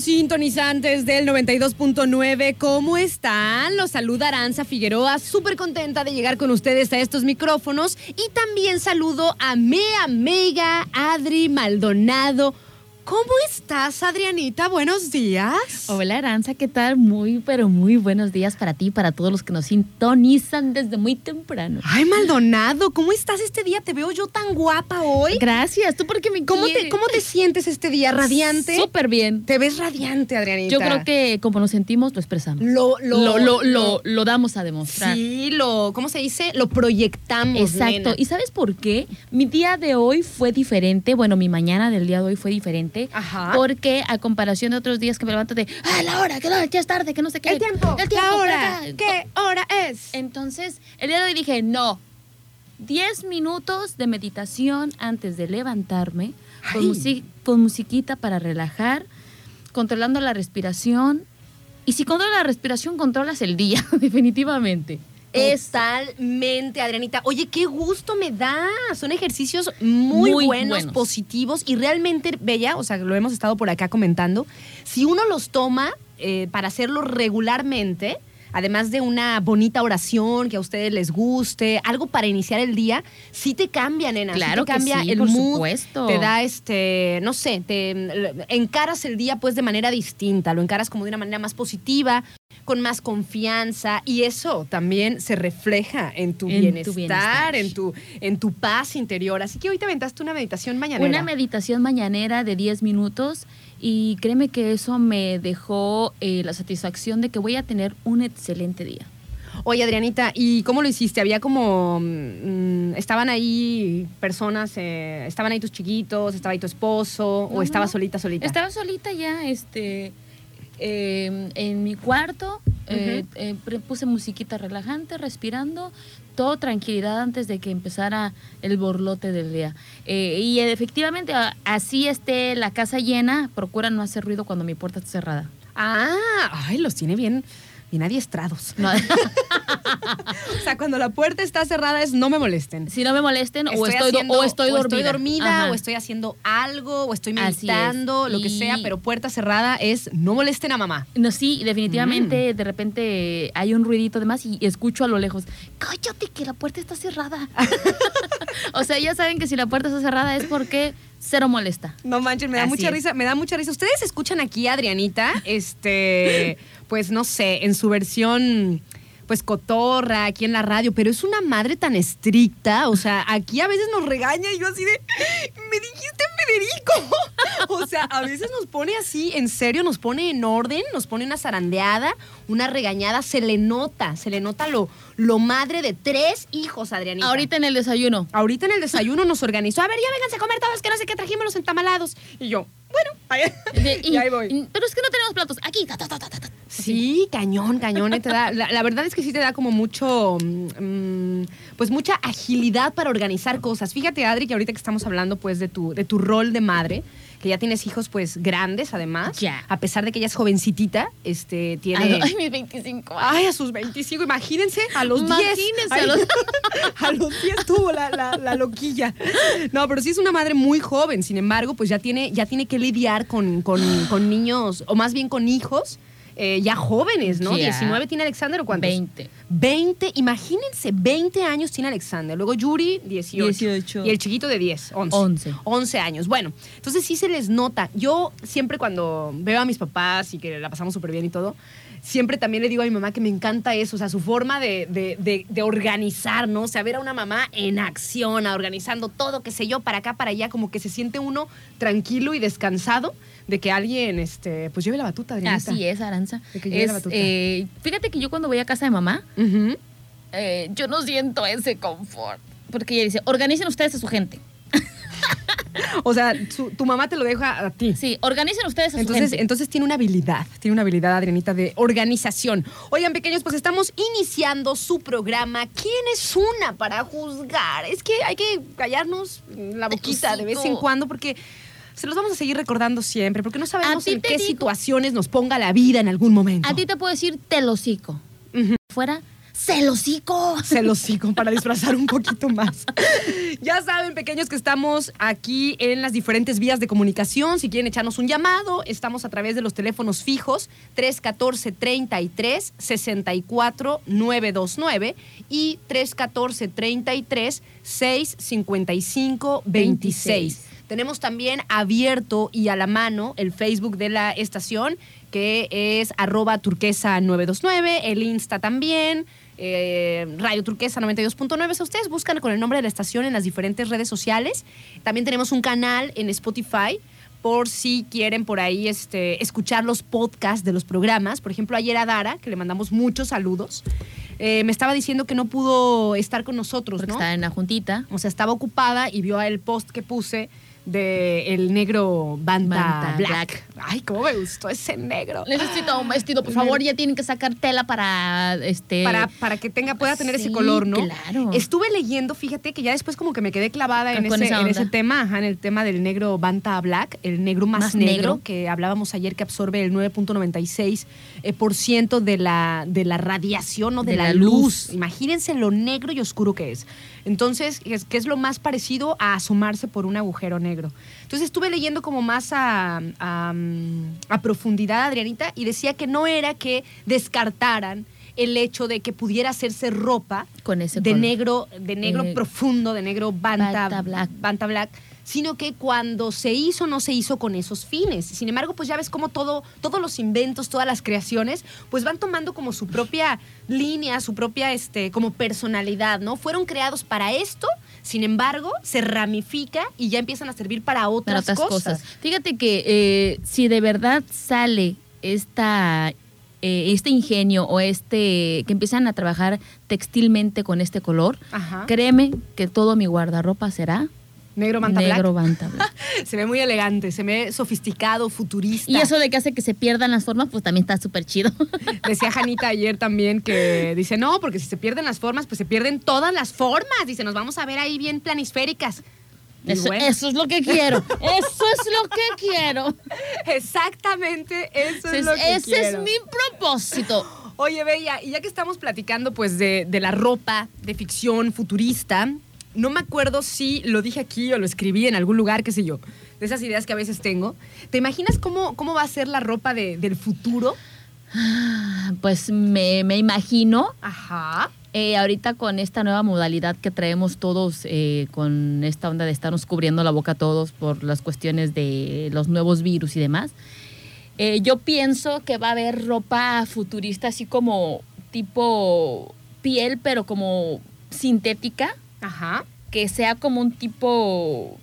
Sintonizantes del 92.9. ¿Cómo están? Los saluda Aranza Figueroa, súper contenta de llegar con ustedes a estos micrófonos. Y también saludo a mi amiga Adri Maldonado. ¿Cómo estás, Adrianita? Buenos días. Hola Aranza, ¿qué tal? Muy, pero muy buenos días para ti y para todos los que nos sintonizan desde muy temprano. Ay, Maldonado, ¿cómo estás este día? Te veo yo tan guapa hoy. Gracias, tú porque me ¿Cómo te, cómo te sientes este día? ¿Radiante? Súper bien. Te ves radiante, Adrianita. Yo creo que como nos sentimos, lo expresamos. lo, lo, Lo, lo, lo, lo damos a demostrar. Sí, lo, ¿cómo se dice? Lo proyectamos. Exacto. nena. ¿Y sabes por qué? Mi día de hoy fue diferente. Bueno, mi mañana del día de hoy fue diferente. Ajá. Porque a comparación de otros días que me levanto de, ah, la hora, que no, ya es tarde, que no sé qué. El tiempo, El tiempo, la hora. acá". ¿Qué hora es? Entonces, el día de hoy dije, no. 10 minutos de meditación antes de levantarme, con, con musiquita para relajar, controlando la respiración. Y si controlas la respiración, controlas el día, definitivamente. Es Totalmente, Adrianita. Oye, qué gusto me da. Son ejercicios muy, Muy buenos, buenos. positivos y realmente bella. O sea, lo hemos estado por acá comentando. Si uno los toma eh, para hacerlo regularmente, además de una bonita oración que a ustedes les guste, algo para iniciar el día, sí te cambia, nena. Sí Claro que cambia sí, el por mood. supuesto. Te da este, no sé, te encaras el día pues de manera distinta, lo encaras como de una manera más positiva, con más confianza y eso también se refleja en tu, En tu bienestar, en tu en tu paz interior. Así que hoy te aventaste una meditación mañanera. una meditación mañanera de 10 minutos y créeme que eso me dejó eh, la satisfacción de que voy a tener un excelente día. Oye, Adrianita, ¿y cómo lo hiciste? Había como mm, estaban ahí personas, eh, estaban ahí tus chiquitos, estaba ahí tu esposo No, o estaba no. solita solita. Estaba solita ya, este, eh, en mi cuarto, eh, eh, puse musiquita relajante, respirando, todo tranquilidad antes de que empezara el borlote del día. Eh, y efectivamente, así esté la casa llena, procura no hacer ruido cuando mi puerta está cerrada. Ah, ay, los tiene bien bien adiestrados. No- O sea, cuando la puerta está cerrada es no me molesten. si no me molesten o estoy, do- haciendo- o estoy dormida. dormida, Ajá. o estoy haciendo algo, o estoy es. meditando, lo que sea, pero puerta cerrada es no molesten a mamá. No, sí, Mm. definitivamente de repente hay un ruidito de más y escucho a lo lejos, cállate que la puerta está cerrada. o sea, ya saben que si la puerta está cerrada es porque cero molesta. No manchen, me da Así mucha es. risa, me da mucha risa. Ustedes escuchan aquí a Adrianita, este, pues no sé, en su versión pues cotorra aquí en la radio, pero es una madre tan estricta, o sea, aquí a veces nos regaña y yo así de, me dijiste Federico. O sea, a veces nos pone así, en serio, nos pone en orden, nos pone una zarandeada, una regañada, se le nota, se le nota lo, lo madre de tres hijos, Adrianita. Ahorita en el desayuno. Ahorita en el desayuno nos organizó, a ver, ya vénganse a comer todos, que no sé qué, trajimos los entamalados. Y yo, bueno, y ahí voy. pero es que no tenemos platos. Aquí. ta, ta, ta, ta, ta, ta. Sí, cañón, cañón. Te da, la, la verdad es que sí te da como mucho, mm, pues mucha agilidad para organizar cosas. Fíjate, Adri, que ahorita que estamos hablando pues de tu, de tu rol de madre, que ya tienes hijos pues grandes además, Ya. a pesar de que ella es jovencitita, este, tiene... Ay, mis 25 años. Ay, a sus 25, imagínense, a los 10. Imagínense, Ay, a los- a los 10 tuvo la, la- la loquilla. No, pero sí es una madre muy joven, sin embargo, pues ya tiene, ya tiene que lidiar con, con- con niños, o más bien con hijos, eh, ya jóvenes, ¿no? Ya. 19 tiene Alexander o cuántos? 20. 20, imagínense, 20 años tiene Alexander. Luego Yuri, 18. 18. Y el chiquito de 10, 11. 11. 11 años. Bueno, entonces sí se les nota. Yo siempre cuando veo a mis papás y que la pasamos súper bien y todo, siempre también le digo a mi mamá que me encanta eso, o sea, su forma de, de, de- de organizar, ¿no? O sea, ver a una mamá en acción, organizando todo, qué sé yo, para acá, para allá, como que se siente uno tranquilo y descansado de que alguien, este, pues lleve la batuta, Adrianita. Así es, Aranza. De que llegue la batuta. eh, fíjate que yo cuando voy a casa de mamá, eh, yo no siento ese confort. Porque ella dice, organicen ustedes a su gente. O sea, su- tu mamá te lo deja a ti. Sí, organicen ustedes a su Entonces, gente. entonces tiene una habilidad, tiene una habilidad, Adrianita, de organización. Oigan, pequeños, pues estamos iniciando su programa. ¿Quién es una para juzgar? Es que hay que callarnos la boquita de vez en cuando porque se los vamos a seguir recordando siempre, porque no sabemos en qué digo- situaciones nos ponga la vida en algún momento. A ti te puedo decir telocico. Ujú. Fuera, celocico. Se los sigo para disfrazar un poquito más. Ya saben, pequeños, que estamos aquí en las diferentes vías de comunicación. Si quieren echarnos un llamado, estamos a través de los teléfonos fijos 314-33 64 929 y 314-33 655 26. Tenemos también abierto y a la mano el Facebook de la estación, que es arroba turquesa 929, el Insta también, eh, Radio Turquesa 92.9. O sea, ustedes buscan con el nombre de la estación en las diferentes redes sociales. También tenemos un canal en Spotify por si quieren por ahí este, escuchar los podcasts de los programas. Por ejemplo, ayer a Dara, que le mandamos muchos saludos, eh, me estaba diciendo que no pudo estar con nosotros, Porque ¿no? está en la juntita. O sea, estaba ocupada y vio el post que puse de el negro Banta, Banta Black. Black. Ay, cómo me gustó ese negro. Necesito un vestido, por favor. Ya tienen que sacar tela para este. Para, para que tenga, pueda tener ese color, ¿no? claro. Estuve leyendo, fíjate que ya después como que me quedé clavada en, ese, en ese tema, ajá, en el tema del negro Banta Black, el negro más, Más negro, negro. que hablábamos ayer que absorbe el 9.96% eh, por ciento de la, de la radiación o de, De la, la luz. luz. Imagínense lo negro y oscuro que es. Entonces, es, que es lo más parecido a asomarse por un agujero negro. Entonces estuve leyendo como más a, a, a profundidad, Adrianita, y decía que no era que descartaran el hecho de que pudiera hacerse ropa Con ese de color. negro, de negro Eh, profundo, de negro banta, Banta black. banta black, sino que cuando se hizo no se hizo con esos fines. Sin embargo, pues ya ves cómo todo, todos los inventos, todas las creaciones, pues van tomando como su propia línea, su propia este, como personalidad, ¿no? Fueron creados para esto, sin embargo, se ramifica y ya empiezan a servir para para otras, otras cosas. cosas. Fíjate que eh, si de verdad sale esta, eh, este ingenio o este que empiezan a trabajar textilmente con este color, Ajá. créeme que todo mi guardarropa será Negro banta negro black. black. Se ve muy elegante, se ve sofisticado, futurista. Y eso de que hace que se pierdan las formas, pues también está súper chido. Decía Janita ayer también que dice, no, porque si se pierden las formas, pues se pierden todas las formas. Dice, nos vamos a ver ahí bien planisféricas. Eso, bueno, eso es lo que quiero. Eso es lo que quiero. Exactamente, eso es Ese, lo que ese quiero. es mi propósito. Oye, Bella, y ya que estamos platicando pues de, de la ropa de ficción futurista, no me acuerdo si lo dije aquí o lo escribí en algún lugar, qué sé yo, de esas ideas que a veces tengo. ¿Te imaginas cómo, cómo va a ser la ropa de- del futuro? Pues me, me imagino Ajá. Eh, ahorita con esta nueva modalidad que traemos todos, eh, con esta onda de estarnos cubriendo la boca todos por las cuestiones de los nuevos virus y demás, eh, yo pienso que va a haber ropa futurista así como tipo piel, pero como sintética, Ajá. que sea como un tipo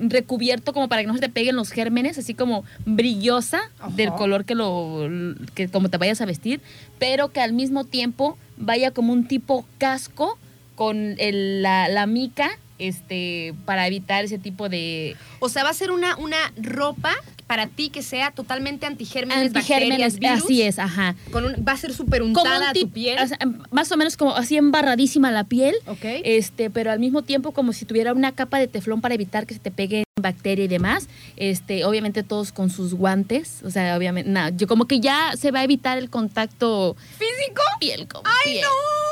recubierto como para que no se te peguen los gérmenes, así como brillosa Ajá. del color que lo que como te vayas a vestir, pero que al mismo tiempo vaya como un tipo casco con el- la, la mica este para evitar ese tipo de O sea, va a ser una, una ropa para ti que sea totalmente antigérmenes, antigérmenes, bacterias, virus. así es, ajá. Con un- va a ser súper untada un a tu tip- piel. o sea, más o menos como así embarradísima la piel, ok. este, pero al mismo tiempo como si tuviera una capa de teflón para evitar que se te pegue bacteria y demás. Este, obviamente todos con sus guantes, o sea, obviamente, nada, yo como que ya se va a evitar el contacto ¿Físico? piel con ¡Ay, piel. no!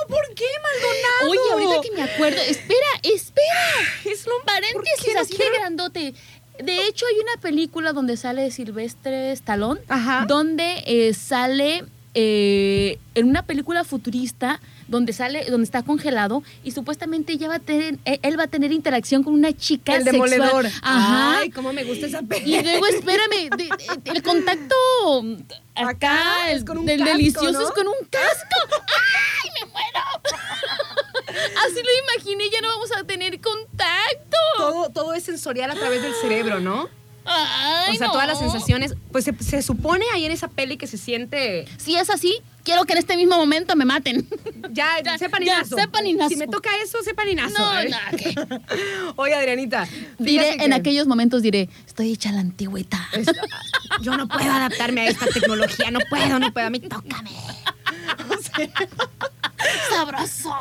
¿Por qué, Maldonado? Oye, ahorita que me acuerdo, espera, espera. Es ¿por Paréntesis así de grandote. De hecho, hay una película donde sale Silvestre Stallone, Ajá. donde eh, sale eh, en una película futurista donde sale, donde está congelado y supuestamente ella va a tener, eh, él va a tener interacción con una chica El sexual. demoledor. Ajá. Ay, cómo me gusta esa Y peli. luego, espérame, de- de- el contacto acá, Acá es con un del casco, delicioso ¿no? es con un casco. ¡Ay, me muero! Así lo imaginé, ya no vamos a tener contacto. Todo, todo es sensorial a través del cerebro, ¿no? Ay, o sea, no. todas las sensaciones. Pues se, se supone ahí en esa peli que se siente. Si es así, quiero que en este mismo momento me maten. Ya, Ya, sepan ya, inazo. sepan inazo. Si me toca eso, sepan inazo. No, ¿eh? no. Oye, Adrianita. Diré, en que- aquellos momentos diré, estoy hecha la antigüita. Esta- yo no puedo adaptarme a esta tecnología, no puedo, no puedo, a mí tócame. Sabroso.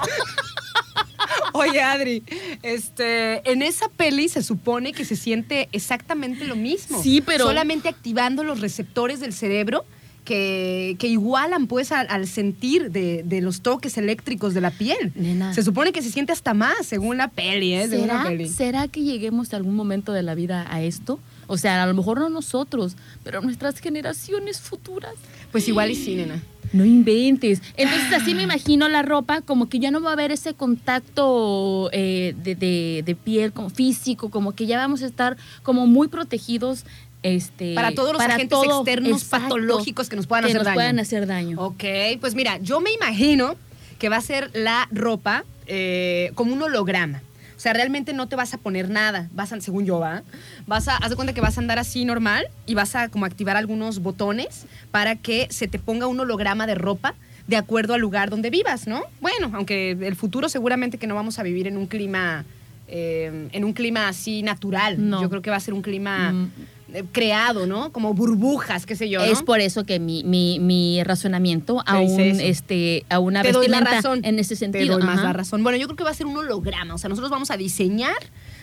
Oye, Adri, este, en esa peli se supone que se siente exactamente lo mismo. Sí, pero- Solamente activando los receptores del cerebro que, que igualan pues al, al sentir de, de los toques eléctricos de la piel. Nena. Se supone que se siente hasta más, según la peli, ¿eh? Según la ¿Será, peli. ¿Será que lleguemos a algún momento de la vida a esto? O sea, a lo mejor no nosotros, pero nuestras generaciones futuras. Pues igual y sí, nena. No inventes. Entonces así me imagino la ropa, como que ya no va a haber ese contacto eh, de, de- de piel como físico, como que ya vamos a estar como muy protegidos. Este, Para todos los agentes todo. externos Exacto. patológicos que nos puedan que hacer nos daño. puedan hacer daño. Ok, pues mira, yo me imagino que va a ser la ropa eh, como un holograma. O sea, realmente no te vas a poner nada, vas a, según yo, ¿va? Vas a, haz de cuenta que vas a andar así normal y vas a como activar algunos botones para que se te ponga un holograma de ropa de acuerdo al lugar donde vivas, ¿no? Bueno, aunque el futuro seguramente que no vamos a vivir en un clima, eh, en un clima así natural. No. Yo creo que va a ser un clima Mm. Eh, creado, ¿no? Como burbujas, qué sé yo, ¿no? Es por eso que mi, mi, mi razonamiento a, un, este, a una te doy la vestimenta razón. en ese sentido. Te doy más ajá. la razón. Bueno, yo creo que va a ser un holograma. O sea, nosotros vamos a diseñar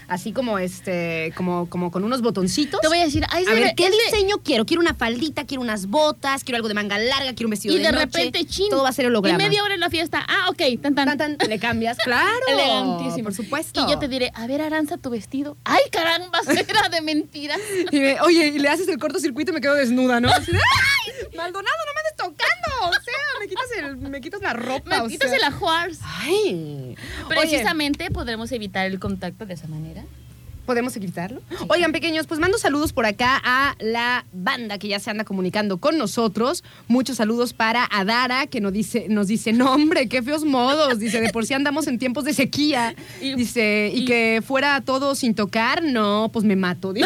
así como este, como, como con unos botoncitos. Te voy a decir, ay, a ver, ¿qué de- diseño quiero? Quiero una faldita, quiero unas botas, quiero algo de manga larga, quiero un vestido Y de, de noche. repente, chin. Todo va a ser holograma. Y media hora en la fiesta. Ah, ok, tan tan. Tan, tan, le cambias, claro. Elegantísimo. Por supuesto. Y yo te diré, a ver, Aranza, tu vestido. Ay, caramba, era de mentiras. Y me- oye, y le haces el cortocircuito y me quedo desnuda, ¿no? Maldonado, no me andes tocando. O sea, me quitas, el, me quitas la ropa. Me o quitas sea. el ajuars. Ay. Oye, Precisamente podremos evitar el contacto de esa manera. ¿Podemos evitarlo? Oigan, pequeños, pues mando saludos por acá a la banda que ya se anda comunicando con nosotros. Muchos saludos para Adara, que nos dice, nos dice, no hombre, qué feos modos. Dice, de por sí andamos en tiempos de sequía. Y- Dice, y, y- que fuera todo sin tocar, no, pues me mato.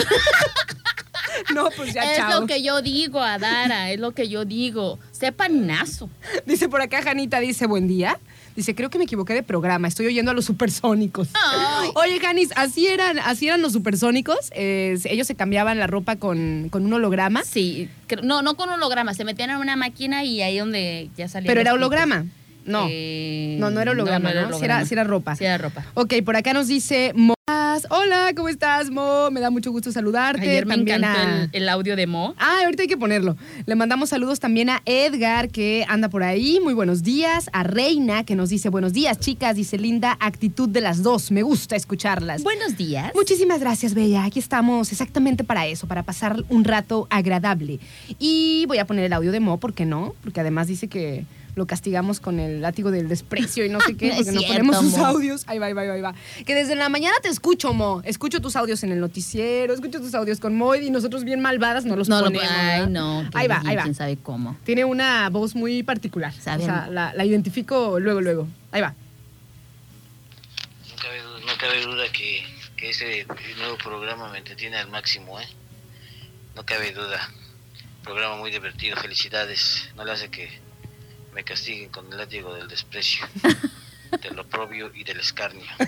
No, pues ya, es chao. lo que yo digo, Adara, es lo que yo digo. Sepa ninazo. Dice por acá, Janita, dice, buen día. Dice, creo que me equivoqué de programa, estoy oyendo a los supersónicos. Ay. Oye, Janis, así eran, así eran los supersónicos. eh, ellos se cambiaban la ropa con, con un holograma, Sí, no, no con holograma, se metían en una máquina y ahí donde ya salía. pero era holograma. No. Eh, no, no era holograma, ¿no? era Sí era, holograma. sí era ropa. Sí era ropa. Ok, por acá nos dice Mo. Hola, ¿cómo estás, Mo? Me da mucho gusto saludarte. Ayer me También encantó a- el, el audio de Mo. Ah, ahorita hay que ponerlo. Le mandamos saludos también a Edgar, que anda por ahí. Muy buenos días. A Reina, que nos dice buenos días, chicas. Dice linda actitud de las dos. Me gusta escucharlas. Buenos días. Muchísimas gracias, Bella. Aquí estamos exactamente para eso, para pasar un rato agradable. Y voy a poner el audio de Mo, ¿por qué no? Porque además dice que lo castigamos con el látigo del desprecio y no sé qué, No porque no cierto, ponemos sus audios. Ahí va, ahí va, ahí va. Que desde la mañana te escucho, Mo. Escucho tus audios en el noticiero, escucho tus audios con Mo y nosotros bien malvadas no los no, lo, ponemos. ay, ¿verdad? no. Ahí va, bien, ahí va. Quién sabe cómo. Tiene una voz muy particular. Sabe. O sea, la, la identifico luego, luego. Ahí va. No cabe, no cabe duda que, que ese nuevo programa me entretiene al máximo, ¿eh? No cabe duda. Programa muy divertido, felicidades. No le hace que me castiguen con el látigo del desprecio, del oprobio y del escarnio.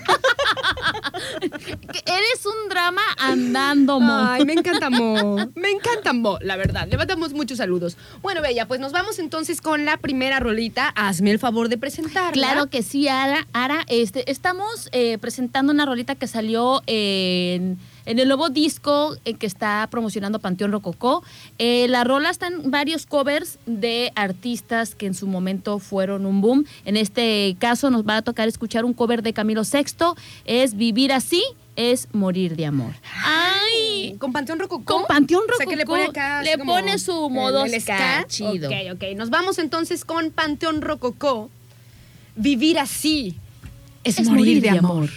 Eres un drama andando, Mo. Ay, me encanta Mo. Me encanta Mo, la verdad. Le mandamos muchos saludos. Bueno, Bella, pues nos vamos entonces con la primera rolita. Hazme el favor de presentarla. Claro que sí, Ara. Ara, este, estamos eh, presentando una rolita que salió en, en el nuevo disco eh, que está promocionando Panteón Rococó. Eh, la rola están varios covers de artistas que en su momento fueron un boom. En este caso nos va a tocar escuchar un cover de Camilo VI. Es Vivir así, es morir de amor. ¡Ay! Con Panteón Rococó. Con Panteón O sea, que le pone Rococó, acá. le pone su el- modo el ska chido. Ok, ok. Nos vamos entonces con Panteón Rococó. Vivir así es, morir, de amor.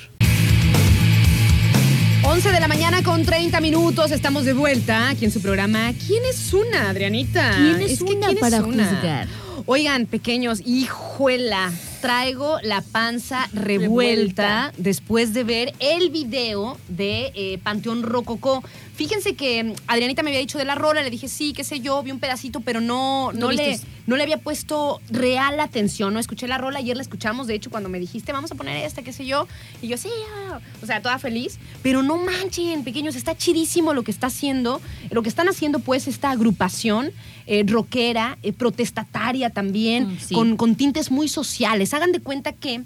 11 de la mañana con 30 minutos. Estamos de vuelta aquí en su programa. ¿Quién es una, Adrianita? ¿Quién es que una ¿quién es para una? juzgar? Oigan, pequeños, hijuela. Traigo la panza revuelta, Revuelta. después de ver el video de eh, Panteón Rococó. Fíjense que mm, Adrianita me había dicho de la rola, le dije sí, qué sé yo, vi un pedacito, pero no, no, No le, no le había puesto real atención. No escuché la rola, ayer la escuchamos, de hecho, cuando me dijiste vamos a poner esta, qué sé yo, y yo sí, ah", o sea, toda feliz. Pero no manchen, pequeños, está chidísimo lo que está haciendo, lo que están haciendo, pues, esta agrupación eh, rockera, eh, protestataria también, Mm, sí. con, con tintes muy sociales. Hagan de cuenta que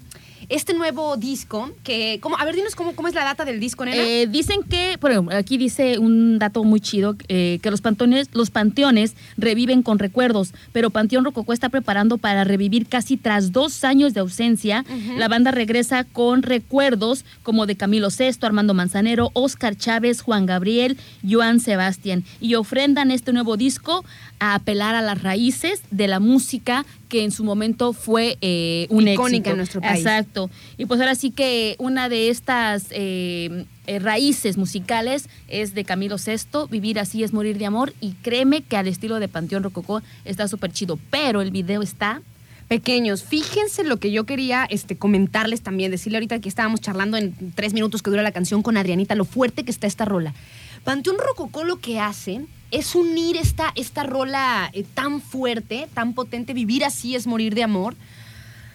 este nuevo disco, que, ¿cómo? a ver, dinos cómo, cómo es la data del disco, nena. Eh, dicen que, bueno, aquí dice un dato muy chido, eh, que los panteones, los panteones reviven con recuerdos, pero Panteón Rococó está preparando para revivir casi tras dos años de ausencia. La banda regresa con recuerdos como de Camilo Sesto, Armando Manzanero, Oscar Chávez, Juan Gabriel, Joan Sebastián, y ofrendan este nuevo disco a apelar a las raíces de la música que en su momento fue eh, un Icónica éxito. en nuestro país. Exacto. Y pues ahora sí que una de estas eh, eh, raíces musicales es de Camilo Sesto, Vivir así es morir de amor, y créeme que al estilo de Panteón Rococó está súper chido, pero el video está... Pequeños, fíjense lo que yo quería este, comentarles también, decirle ahorita que estábamos charlando en tres minutos que dura la canción con Adrianita, lo fuerte que está esta rola. Panteón Rococó lo que hace es unir esta, esta rola eh, tan fuerte, tan potente, vivir así es morir de amor.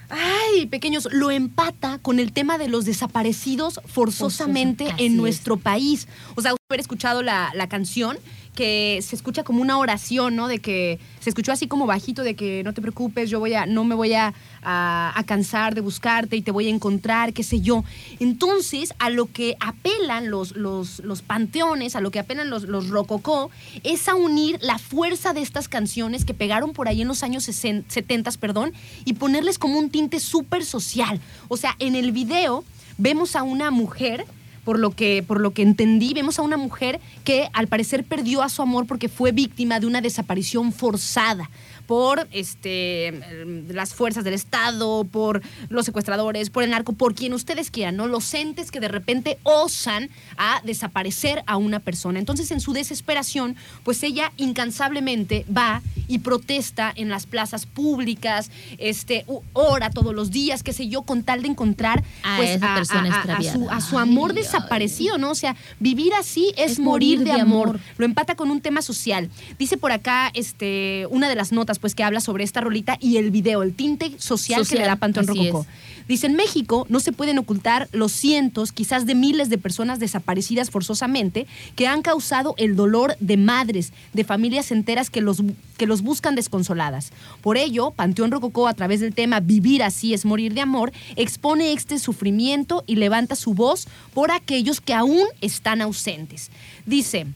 Ay, pequeños, lo empata con el tema de los desaparecidos forzosamente en es. nuestro país. O sea, haber escuchado la, la canción que se escucha como una oración, ¿no? De que se escuchó así como bajito de que no te preocupes, yo voy a, no me voy a, a- cansar de buscarte y te voy a encontrar, qué sé yo. Entonces, a lo que apelan los, los, los panteones, a lo que apelan los, los rococó, es a unir la fuerza de estas canciones que pegaron por ahí en los años 60, 70, perdón, y ponerles como un tinte súper social. O sea, en el video vemos a una mujer por lo que por lo que entendí, vemos a una mujer que al parecer perdió a su amor porque fue víctima de una desaparición forzada por este em, las fuerzas del Estado, por los secuestradores, por el narco, por quien ustedes quieran, ¿no? Los entes que de repente osan a desaparecer a una persona. Entonces, en su desesperación, pues ella incansablemente va y protesta en las plazas públicas, este, ora todos los días, qué sé yo, con tal de encontrar A pues, esa persona a- su, a su amor Ay, desaparecido, ¿no? O sea, vivir así es, morir, de, amor. amor. Lo empata con un tema social. Dice por acá este, una de las notas pues que habla sobre esta rolita y el video, el tinte social, que le da Panteón Rococó. Dice, en México no se pueden ocultar los cientos, quizás de miles de personas desaparecidas forzosamente que han causado el dolor de madres, de familias enteras que los, que los buscan desconsoladas. Por ello, Panteón Rococó, a través del tema Vivir así es morir de amor, expone este sufrimiento y levanta su voz por aquellos que aún están ausentes. Dice,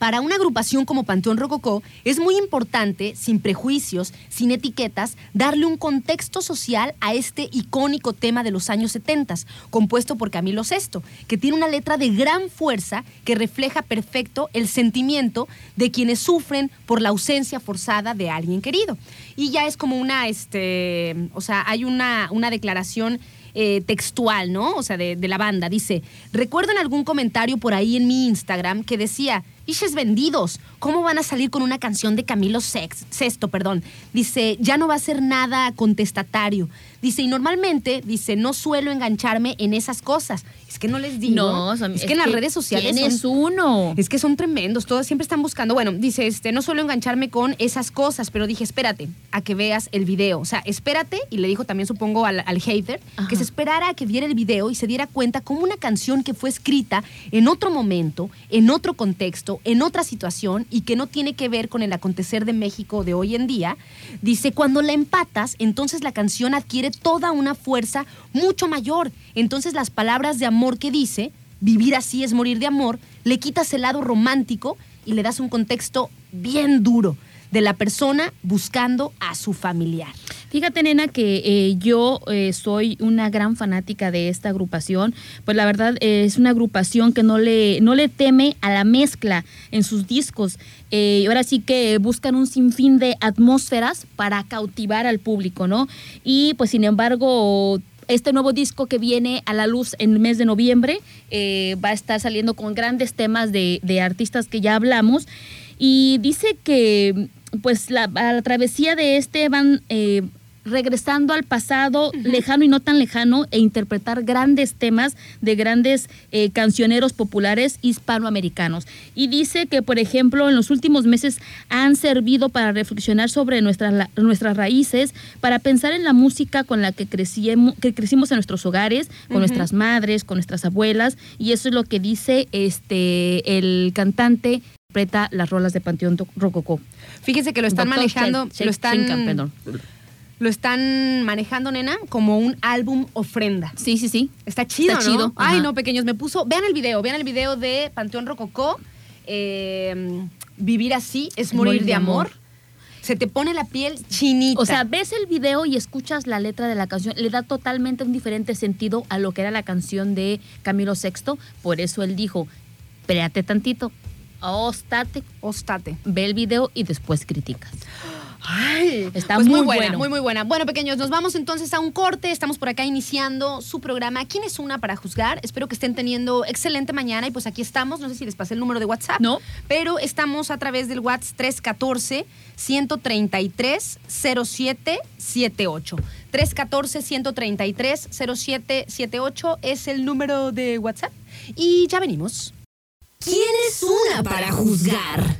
para una agrupación como Panteón Rococó es muy importante, sin prejuicios, sin etiquetas, darle un contexto social a este icónico tema de los años 70, compuesto por Camilo Sesto, que tiene una letra de gran fuerza que refleja perfecto el sentimiento de quienes sufren por la ausencia forzada de alguien querido. Y ya es como una, este, o sea, hay una, una declaración eh, textual, ¿no? O sea, de, de la banda. Dice, recuerdo en algún comentario por ahí en mi Instagram que decía, Iches vendidos, ¿cómo van a salir con una canción de Camilo Sex, Sexto? Perdón. Dice, ya no va a ser nada contestatario. Dice, y normalmente, dice, no suelo engancharme en esas cosas. Es que no les digo. No, son- es, que en las redes sociales ¿Quién son- es uno? es que son tremendos, todos siempre están buscando. Bueno, dice, este, no suelo engancharme con esas cosas, pero dije, espérate a que veas el video. O sea, espérate, y le dijo también, supongo, al, al hater, Ajá. que se esperara a que viera el video y se diera cuenta como una canción que fue escrita en otro momento, en otro contexto, en otra situación y que no tiene que ver con el acontecer de México de hoy en día. Dice, cuando la empatas, entonces la canción adquiere toda una fuerza mucho mayor. Entonces las palabras de amor que dice, vivir así es morir de amor, le quitas el lado romántico y le das un contexto bien duro de la persona buscando a su familiar. Fíjate, nena, que eh, yo eh, soy una gran fanática de esta agrupación. Pues la verdad eh, es una agrupación que no le, no le teme a la mezcla en sus discos. Ahora sí que buscan un sinfín de atmósferas para cautivar al público, ¿no? Y pues sin embargo este nuevo disco que viene a la luz en el mes de noviembre va a estar saliendo con grandes temas de artistas que ya hablamos y dice que pues la, a la travesía de este van eh, regresando al pasado lejano y no tan lejano e interpretar grandes temas de grandes eh, cancioneros populares hispanoamericanos. Y dice que, por ejemplo, en los últimos meses han servido para reflexionar sobre nuestras, la- nuestras raíces, para pensar en la música con la que, creciemo- que crecimos en nuestros hogares, con nuestras madres, con nuestras abuelas, y eso es lo que dice este el cantante interpreta las rolas de Panteón Ro- Rococó. Fíjense que lo están Doctor manejando, lo están, perdón. lo están manejando, nena, como un álbum ofrenda. Sí, sí, sí. Está chido, Está ¿no? chido, Ay, ajá. no, pequeños, me puso. Vean el video, vean el video de Panteón Rococó. eh, Vivir así es morir, de amor. Se te pone la piel chinita. O sea, ves el video y escuchas la letra de la canción, le da totalmente un diferente sentido a lo que era la canción de Camilo VI. Por eso él dijo, espérate tantito, ostate, ostate. ve el video y después criticas. Ay, Está pues muy buena, bueno. muy, muy buena. Bueno, pequeños, nos vamos entonces a un corte. Estamos por acá iniciando su programa. ¿Quién es una para juzgar? Espero que estén teniendo excelente mañana y pues aquí estamos. No sé si les pasé el número de WhatsApp. No. Pero estamos a través del WhatsApp 314 133 0778. 314 133 0778 es el número de WhatsApp. Y ya venimos. ¿Quién es una para juzgar?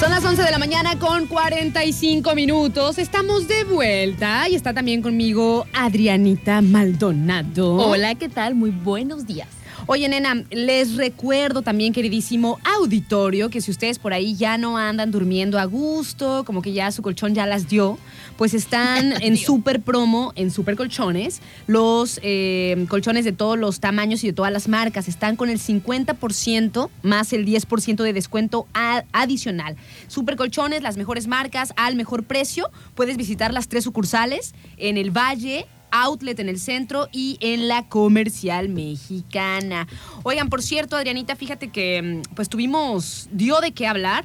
Son las 11 de la mañana con 45 minutos. Estamos de vuelta y está también conmigo Adrianita Maldonado. Hola, ¿qué tal? Muy buenos días. Oye, nena, les recuerdo también, queridísimo auditorio, que si ustedes por ahí ya no andan durmiendo a gusto, como que ya su colchón ya las dio, pues están en super promo, en super colchones. Los eh, colchones de todos los tamaños y de todas las marcas están con el 50% más el 10% de descuento adicional. Super colchones, las mejores marcas al mejor precio. Puedes visitar las tres sucursales en el Valle, outlet en el centro y en la comercial mexicana. Oigan, por cierto, Adrianita, fíjate que mm, pues tuvimos, dio de qué hablar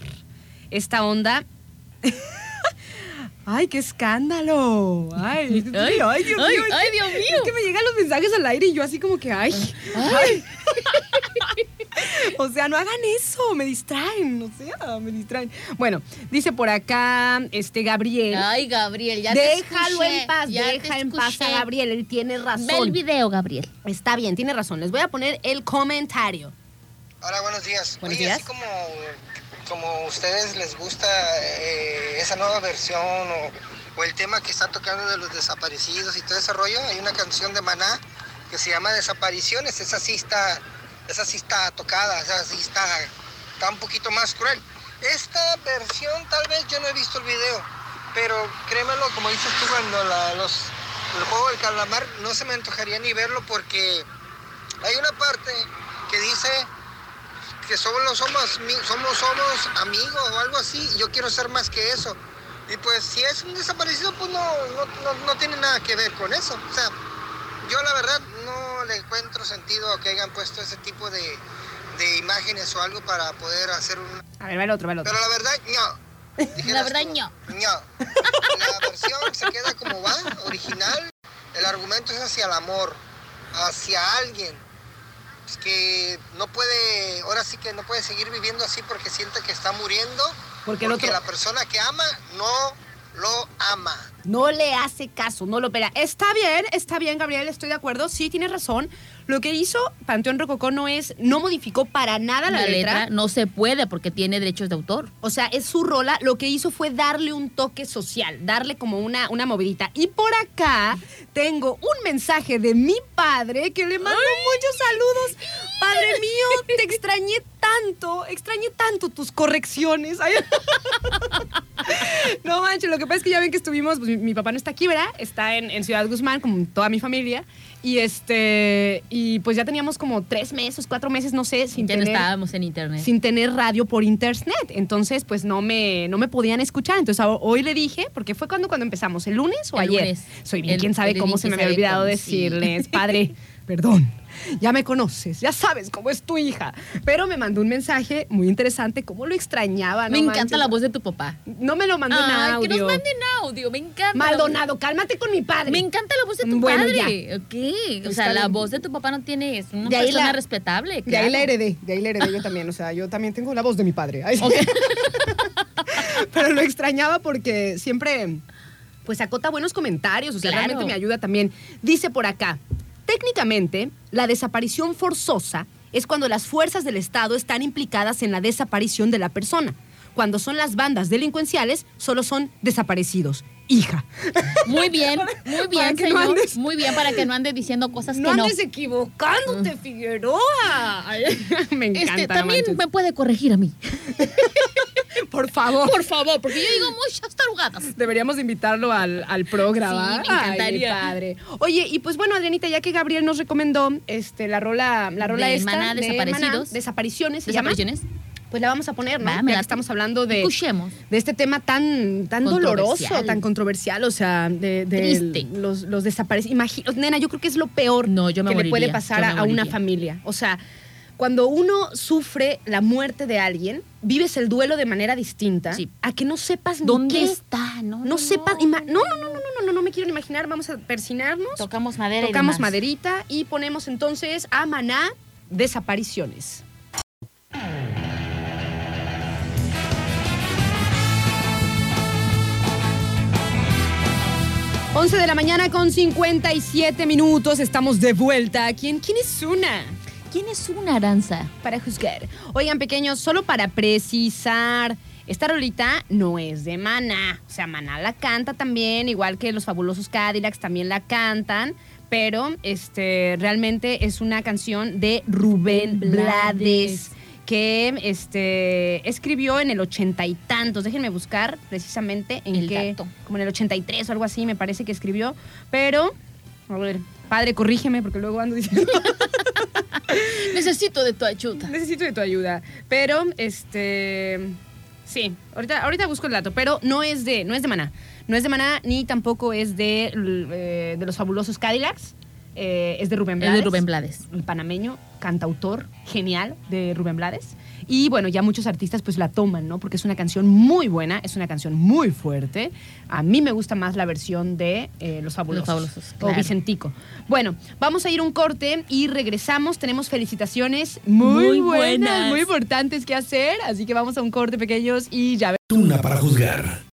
esta onda. ¡Ay, qué escándalo! ¡Ay, Ay, ay, Dios ay, mío! es ay, que- Dios mío. Es que me llegan los mensajes al aire y yo así como que, ¡ay! Ay. O sea, no hagan eso, me distraen, o sea, me distraen. Bueno, dice por acá este Gabriel. Ay, Gabriel, ya te Déjalo escuché, en paz, ya te deja en paz a. Gabriel, él tiene razón. Ve el video, Gabriel. Está bien, tiene razón. Les voy a poner el comentario. Hola, buenos días. Buenos Oye, días. así como, como a ustedes les gusta eh, esa nueva versión o, el tema que está tocando de los desaparecidos y todo ese rollo, hay una canción de Maná que se llama Desapariciones. Esa sí está, esa sí está tocada, esa sí está, está un poquito más cruel. Esta versión tal vez yo no he visto el video, pero créemelo, como dices tú, cuando la- los, el juego del calamar no se me antojaría ni verlo porque hay una parte que dice que solo somos, somos, somos amigos o algo así. y Yo quiero ser más que eso. Y pues si es un desaparecido, pues no, no, no- no tiene nada que ver con eso. O sea, yo la verdad no le encuentro sentido a que hayan puesto ese tipo de, de imágenes o algo para poder hacer un... A ver, va el otro, va el otro. Pero la verdad, no. Dijeras La verdad, tú, ño. ño. La versión se queda como va, original. El argumento es hacia el amor, hacia alguien pues, que no puede, ahora sí que no puede seguir viviendo así porque siente que está muriendo, Porque el porque otro- la persona que ama no lo ama. No le hace caso, no lo pela. Está bien, está bien, Gabriel, estoy de acuerdo. Sí, tienes razón. Lo que hizo Panteón Rococó no es, no modificó para nada la, La letra. letra no se puede porque tiene derechos de autor. O sea, es su rola. Lo que hizo fue darle un toque social, darle como una, una movidita. Y por acá tengo un mensaje de mi padre que le mando muchos saludos. Padre mío, te extrañé tanto, extrañé tanto tus correcciones. No manches, lo que pasa es que ya ven que estuvimos, pues mi, mi papá no está aquí, ¿verdad? Está en, en Ciudad Guzmán, como toda mi familia. Y este, y pues ya teníamos como tres meses, cuatro meses, no sé, sin Ya no tener estábamos en internet. sin tener radio por internet. Entonces, pues no me, no me podían escuchar. Entonces, hoy le dije, porque fue cuando, cuando empezamos, ¿el lunes o El ayer? lunes. Soy bien, El- quién sabe cómo se me había olvidado sí. decirles. Padre, perdón. Ya me conoces, ya sabes cómo es tu hija. Pero me mandó un mensaje muy interesante, cómo lo extrañaba. me no encanta manches. la voz de tu papá. No me lo mandó en Ay, audio. que nos manden audio, me encanta. Maldonado, cálmate con mi padre. Me encanta la voz de tu Bueno, padre. Ok. O sea, la voz de tu papá no tiene. Es una De ahí persona la- respetable. De ahí claro. la heredé, de ahí la heredé yo también. O sea, yo también tengo la voz de mi padre. Ay, sí. Ok. Pero lo extrañaba porque siempre, pues acota buenos comentarios. O sea, Claro. realmente me ayuda también. Dice por acá, técnicamente, la desaparición forzosa es cuando las fuerzas del Estado están implicadas en la desaparición de la persona. Cuando son las bandas delincuenciales, solo son desaparecidos. Hija. Muy bien, muy bien, no señor. andes- Muy bien para que no ande diciendo cosas No que no. andes equivocándote, Figueroa. Ay, me encanta. Este, también me puede corregir a mí. Por favor. Por favor, porque yo digo muchas tarugadas. Deberíamos de invitarlo al, al programa. Sí, me encantaría. Ay, mi padre. Oye, y pues bueno, Adrianita, ya que Gabriel nos recomendó este, la rola, la rola De esta Maná, de Desaparecidos. Maná, desapariciones, se llama, ¿Desapariciones? Pues la vamos a poner, ¿no? Va, Ya que estamos hablando de, Escuchemos. de este tema tan, tan doloroso, tan controversial, o sea, de, de Triste. los, los desaparecidos. Imagino, nena, yo creo que es lo peor No, yo me que le puede pasar a, una familia. O sea, cuando uno sufre la muerte de alguien, vives el duelo de manera distinta Sí. a que no sepas ni ¿Dónde qué está? No, no, sepas. ima- No, no, no, no, no, no, no, no me quiero imaginar. Vamos a persinarnos. Tocamos madera y Tocamos demás. maderita y ponemos entonces a Maná Desapariciones. Once de la mañana con 57 minutos. Estamos de vuelta. ¿Quién, quién es una? ¿Quién es una aranza? para juzgar. Oigan, pequeños, solo para precisar, esta rolita no es de Maná. O sea, Maná la canta también, igual que los fabulosos Cadillacs también la cantan. Pero este, realmente es una canción de Rubén Blades. Que este, escribió en el ochenta y tantos. Déjenme buscar precisamente en El qué. dato. Como en el 83 o algo así, me parece que escribió. Pero, a ver, padre, corrígeme porque luego ando diciendo. Necesito de tu ayuda. Necesito de tu ayuda. Pero, este. Sí, ahorita, ahorita busco el dato, pero no es de, no es de Maná. No es de Maná, ni tampoco es de, eh, de los fabulosos Cadillacs. Eh, es de Rubén Es Blades. de Rubén Blades. El panameño, cantautor genial de Rubén Blades. Y bueno, ya muchos artistas pues la toman, ¿no? Porque es una canción muy buena, es una canción muy fuerte. A mí me gusta más la versión de eh, Los Fabulosos. Los Fabulosos, O. Vicentico. Bueno, vamos a ir un corte y regresamos. Tenemos felicitaciones muy, Muy buenas, buenas. muy importantes que hacer. Así que vamos a un corte, pequeños, y ya Una para juzgar.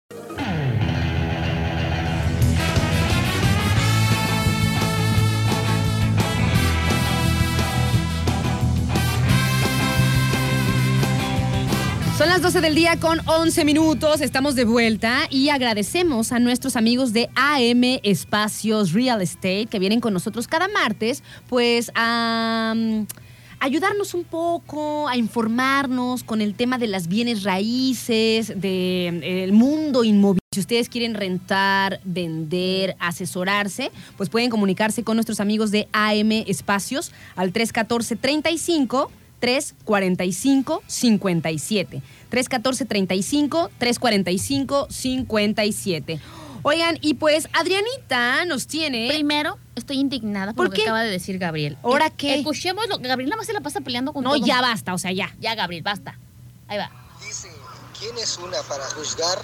Son las 12 del día con 11 minutos, estamos de vuelta y agradecemos a nuestros amigos de AM Espacios Real Estate que vienen con nosotros cada martes, pues a mm, ayudarnos un poco, a informarnos con el tema de las bienes raíces, del mundo inmobiliario. Si ustedes quieren rentar, vender, asesorarse, pues pueden comunicarse con nuestros amigos de AM Espacios al 314 35 345 57. 314 35 345 57. Oigan, y pues Adrianita nos tiene. Primero, estoy indignada por, ¿Por lo qué? que acaba de decir Gabriel. ¿Ahora qué? Escuchemos lo que Gabriel nada más se la pasa peleando con No, todo. ya basta, o sea, ya. Ya, Gabriel, basta. Ahí va. Dice, ¿quién es una para juzgar?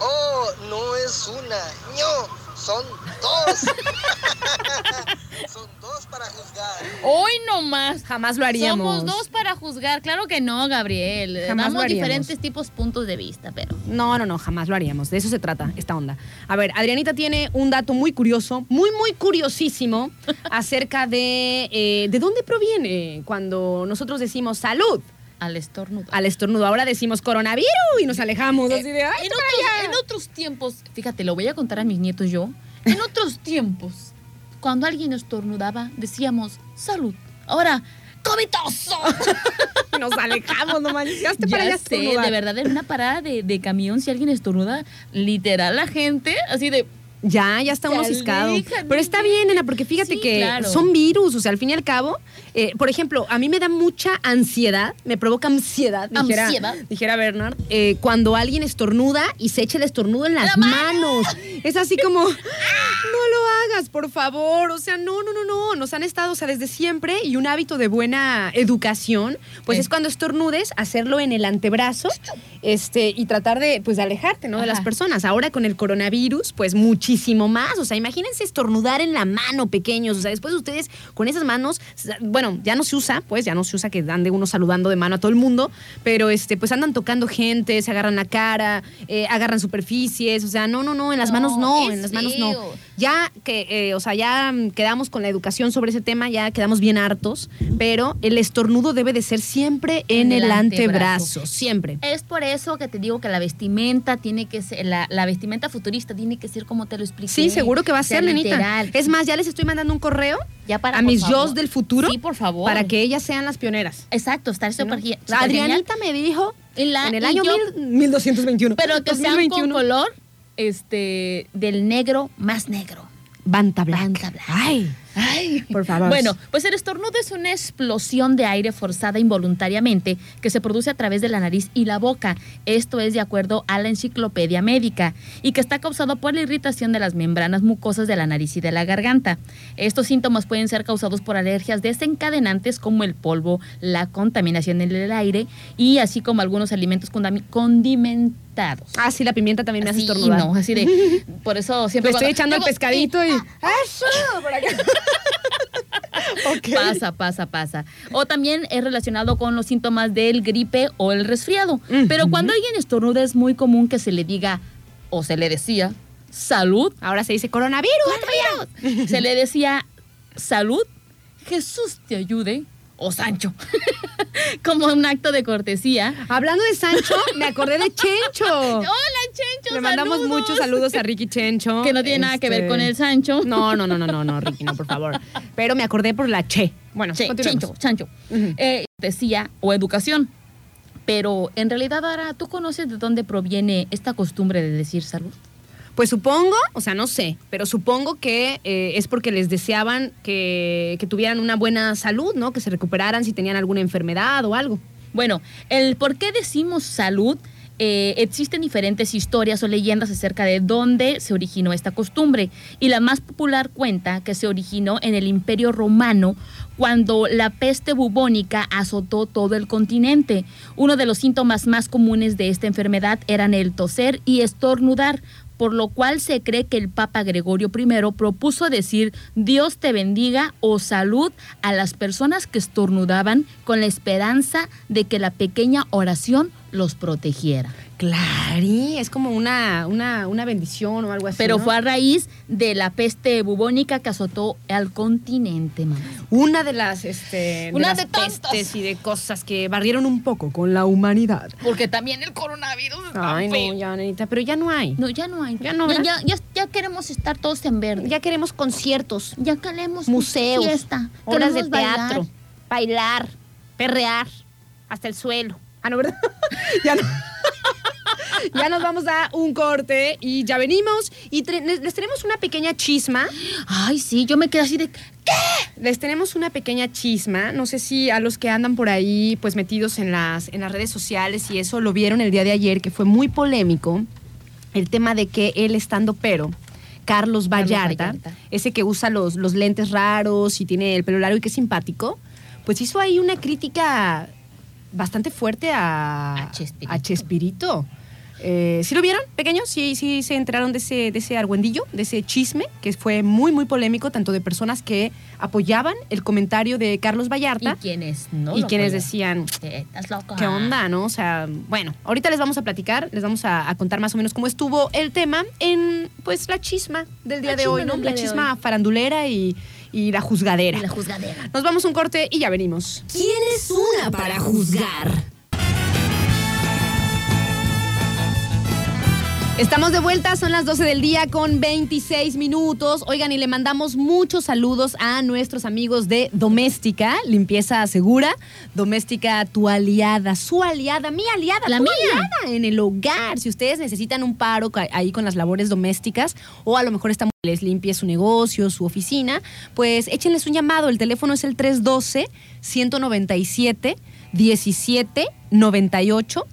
Oh, no es una, no, son dos. son dos para juzgar. Hoy no más. Jamás lo haríamos. Somos dos para juzgar. Claro que no, Gabriel. Jamás lo Damos haríamos. diferentes tipos puntos de vista, pero. No, no, no, jamás lo haríamos. De eso se trata esta onda. A ver, Adrianita tiene un dato muy curioso, muy, muy curiosísimo, acerca de eh, de dónde proviene cuando nosotros decimos salud Al estornudo. al estornudo. Ahora decimos coronavirus y nos alejamos así de, ¡ay, en, otros, allá! en otros tiempos, fíjate, lo voy a contar a mis nietos yo. En otros tiempos, cuando alguien estornudaba, decíamos salud. Ahora, ¡Covitoso! Nos alejamos, no manches. Ya Ya para sé, de verdad, en una parada de, de camión, si alguien estornuda, literal, la gente, así de. Ya, ya está uno ciscado. Pero está bien, nena, porque fíjate Sí, que claro. son virus, o sea, al fin y al cabo, eh, por ejemplo, a mí me da mucha ansiedad, me provoca ansiedad, dijera, Ansiedad. dijera Bernard, eh, cuando alguien estornuda y se echa el estornudo en las ¡La mano! manos. Es así como, no lo hagas, por favor. O sea, no, no, no, no. Nos han estado, o sea, desde siempre y un hábito de buena educación, pues es cuando estornudes, hacerlo en el antebrazo este, y tratar de, pues, de alejarte, ¿no? De las personas. Ahora con el coronavirus, pues muchísimo más. O sea, imagínense estornudar en la mano, pequeños. O sea, después ustedes con esas manos, bueno, ya no se usa, pues ya no se usa que ande uno saludando de mano a todo el mundo, pero este, pues andan tocando gente, se agarran la cara, eh, agarran superficies. O sea, no, no, no, en las No, manos no, en las manos no. Ya que, eh, o sea, ya mm, quedamos con la educación sobre ese tema, ya quedamos bien hartos, pero el estornudo debe de ser siempre en, el, antebrazo, siempre. Es por eso que te digo que la vestimenta tiene que ser, la, la vestimenta futurista tiene que ser como te lo expliqué. Sí, seguro que va a ser, literal. Es más, ya les estoy mandando un correo Ya para, a mis favor. yo's del futuro Sí, por favor. para que ellas sean las pioneras. Exacto, estar ¿no? súper genial. Adrianita me dijo En la- en el año yo- mil- 1221. Pero que sean con 2021. color este, del negro más negro. Banta Black. Banta Black. Ay, Ay. por favor. Bueno, pues el estornudo es una explosión de aire forzada involuntariamente que se produce a través de la nariz y la boca. Esto es de acuerdo a la enciclopedia médica y que está causado por la irritación de las membranas mucosas de la nariz y de la garganta. Estos síntomas pueden ser causados por alergias desencadenantes como el polvo, la contaminación en el aire y así como algunos alimentos condimentados. Ah, sí, la pimienta también me hace estornudar. no, así de. Por eso siempre. Estoy cuando- echando el pescadito y... ¡Eso! Por acá. Pasa, pasa, pasa. O también es relacionado con los síntomas del gripe o el resfriado. Pero cuando alguien estornuda es muy común que se le diga, o se le decía, salud. Ahora se dice coronavirus. Se le decía, salud, Jesús te ayude, o Sancho. Como un acto de cortesía. Hablando de Sancho, me acordé de Chencho. Hola, Chencho. Le mandamos saludos. muchos saludos a Ricky Chencho. Que no tiene nada que ver Este, con el Sancho. No, no, no, no, no, no, Ricky, no, por favor. Pero me acordé por la Che. Bueno, Chancho. Ujú. Eh, decía, o educación. Pero en realidad, ahora, ¿tú conoces de dónde proviene esta costumbre de decir salud? Pues supongo, o sea, no sé, pero supongo que eh, es porque les deseaban que, tuvieran una buena salud, ¿no? Que se recuperaran si tenían alguna enfermedad o algo. Bueno, el por qué decimos salud, eh, existen diferentes historias o leyendas acerca de dónde se originó esta costumbre. Y la más popular cuenta que se originó en el Imperio Romano cuando la peste bubónica azotó todo el continente. Uno de los síntomas más comunes de esta enfermedad eran el toser y estornudar, por lo cual se cree que el Papa Gregorio I propuso decir Dios te bendiga o salud a las personas que estornudaban con la esperanza de que la pequeña oración los protegiera. Claro, es como una, una, una bendición o algo así. Pero ¿no? fue a raíz de la peste bubónica que azotó al continente, mamá. una de las, este, Una de las de tantas. pestes y de cosas que barrieron un poco con la humanidad. Porque también el coronavirus está Ay, no, ya, nenita, pero ya no hay. No, ya no hay. Ya no, ya, ya, ya- ya queremos estar todos en verde. Ya queremos conciertos, Ya queremos museos, fiesta. obras de queremos bailar. teatro, bailar, perrear, hasta el suelo. Ah, no, ¿verdad? ya no. Ya nos vamos a un corte y ya venimos. Y les tenemos una pequeña chisma. Ay, sí, yo me quedé así de. Les tenemos una pequeña chisma. No sé si a los que andan por ahí, pues metidos en las, en las redes sociales y eso, lo vieron el día de ayer, que fue muy polémico. El tema de que él estando pero. Carlos Vallarta, Vallarta. ese que usa los, los lentes raros y tiene el pelo largo y que es simpático, pues hizo ahí una crítica bastante fuerte a, A Chespirito. a Chespirito. Eh, ¿Sí lo vieron, pequeños? ¿Sí, sí se enteraron de ese, de ese argüendillo, de ese chisme, que fue muy, muy polémico, tanto de personas que apoyaban el comentario de Carlos Y Vallarta quienes no. y lo quienes apoyan. decían, Estás. ¿qué onda, no? O sea, bueno, ahorita les vamos a platicar, les vamos a, a contar más o menos cómo estuvo el tema en, pues, la chisma del día La de hoy, ¿no? La chisma farandulera y, y la juzgadera. Y la juzgadera. Nos vamos a un corte y ya venimos. ¿Quién es una para juzgar? Estamos de vuelta, son las 12 del día con 26 minutos. Oigan, y le mandamos muchos saludos a nuestros amigos de Doméstica, Limpieza Segura. Doméstica, tu aliada, su aliada, mi aliada, La tu mía. aliada en el hogar. Si ustedes necesitan un paro ahí con las labores domésticas o a lo mejor están les limpie su negocio, su oficina, pues échenles un llamado. El teléfono es el 312 197 1798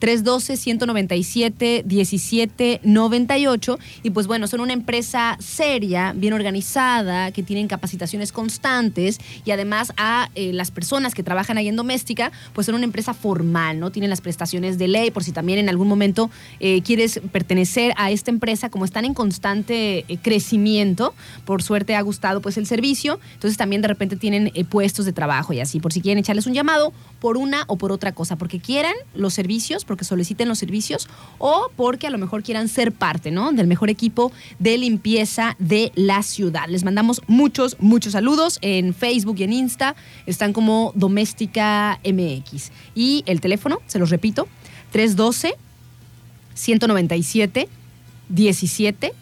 312-197-1798. Y pues bueno, son una empresa seria, bien organizada, que tienen capacitaciones constantes y además a eh, las personas que trabajan ahí en doméstica, pues son una empresa formal, ¿no? Tienen las prestaciones de ley, por si también en algún momento eh, quieres pertenecer a esta empresa, como están en constante eh, crecimiento, por suerte ha gustado pues el servicio, entonces también de repente tienen puestos de trabajo y así, por si quieren echarles un llamado por una o por otra cosa, porque quieran los servicios, porque soliciten los servicios o porque a lo mejor quieran ser parte, ¿no? Del mejor equipo de limpieza de la ciudad. Les mandamos muchos, muchos saludos en Facebook y en Insta. Están como Doméstica MX. Y el teléfono, se los repito, 312 197 17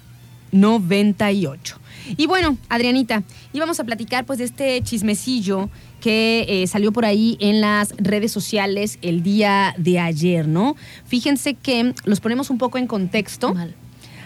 98. Y bueno, Adrianita, íbamos a platicar pues de este chismecillo que eh, salió por ahí en las redes sociales el día de ayer, ¿no? Fíjense que los ponemos un poco en contexto. Mal.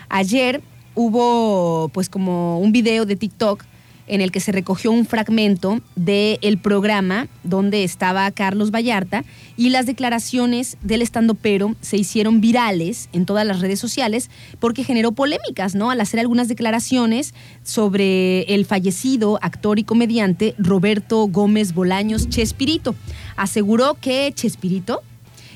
Ayer hubo pues como un video de TikTok en el que se recogió un fragmento del programa donde estaba Carlos Vallarta y las declaraciones del estandopero se hicieron virales en todas las redes sociales porque generó polémicas, ¿no? Al hacer algunas declaraciones sobre el fallecido actor y comediante Roberto Gómez Bolaños Chespirito. Aseguró que Chespirito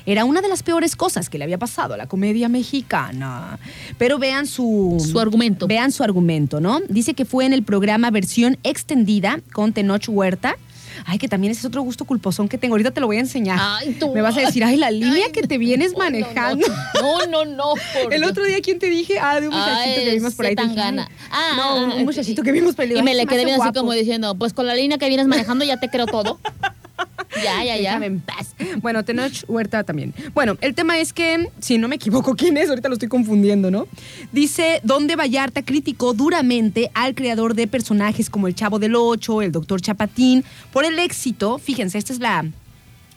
era una de las peores cosas que le había pasado a la comedia mexicana. Pero vean su... Su argumento. Vean su argumento, ¿no? Dice que fue en el programa versión extendida con Tenoch Huerta. Ay, que también ese es otro gusto culposón que tengo. Ahorita te lo voy a enseñar. Ay, tú. Me vas a decir, ay, la línea Ay, que te vienes no, manejando. No, no, no. El otro día, ¿quién te dije? Ah, de un muchachito Ay, que vimos por ahí. dije, Tangana. ay, Ah, no, un, ah, un muchachito que vimos por ahí. Y me le quedé bien así como diciendo, pues con la línea que vienes manejando ya te creo todo. Ya, ya, ya. Déjame en paz. Bueno, Tenoch Huerta también. Bueno, el tema es que, si no me equivoco, ¿quién es? Ahorita lo estoy confundiendo, ¿no? Dice, donde Vallarta criticó duramente al creador de personajes como el Chavo del Ocho, el Doctor Chapatín, por el éxito, fíjense, esta es la,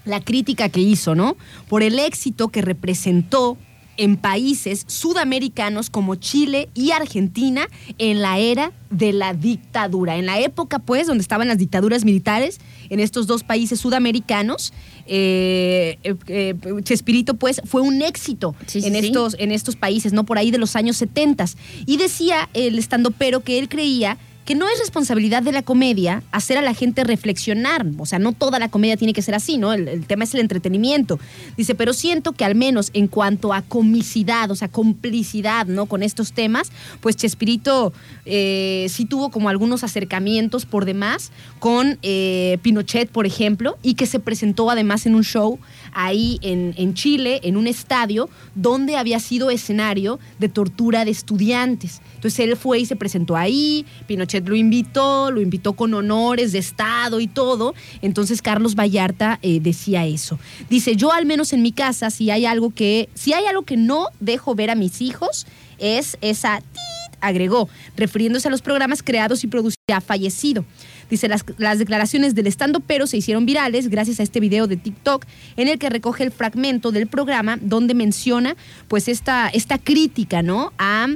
la crítica que hizo, ¿no? Por el éxito que representó en países sudamericanos como Chile y Argentina en la era de la dictadura. En la época, pues, donde estaban las dictaduras militares en estos dos países sudamericanos, eh, eh, eh, Chespirito, pues, fue un éxito sí, en, sí. estos, en estos países, ¿no? Por ahí de los años 70. Y decía el estandopero que él creía que no es responsabilidad de la comedia hacer a la gente reflexionar. O sea, no toda la comedia tiene que ser así, ¿no? El, tema es el entretenimiento. Dice, pero siento que al menos en cuanto a comicidad, o sea, complicidad, ¿no? Con estos temas, pues Chespirito eh, sí tuvo como algunos acercamientos por demás con eh, Pinochet, por ejemplo, y que se presentó además en un show ahí en, en Chile, en un estadio, donde había sido escenario de tortura de estudiantes. Entonces él fue y se presentó ahí, Pinochet lo invitó, lo invitó con honores de Estado y todo. Entonces Carlos Vallarta eh, decía eso. Dice, yo al menos en mi casa, si hay algo que, si hay algo que no dejo ver a mis hijos, es esa agregó, refiriéndose a los programas creados y producidos ya fallecido. Dice, las, declaraciones del estando pero se hicieron virales gracias a este video de TikTok en el que recoge el fragmento del programa donde menciona pues esta, esta crítica, ¿no? A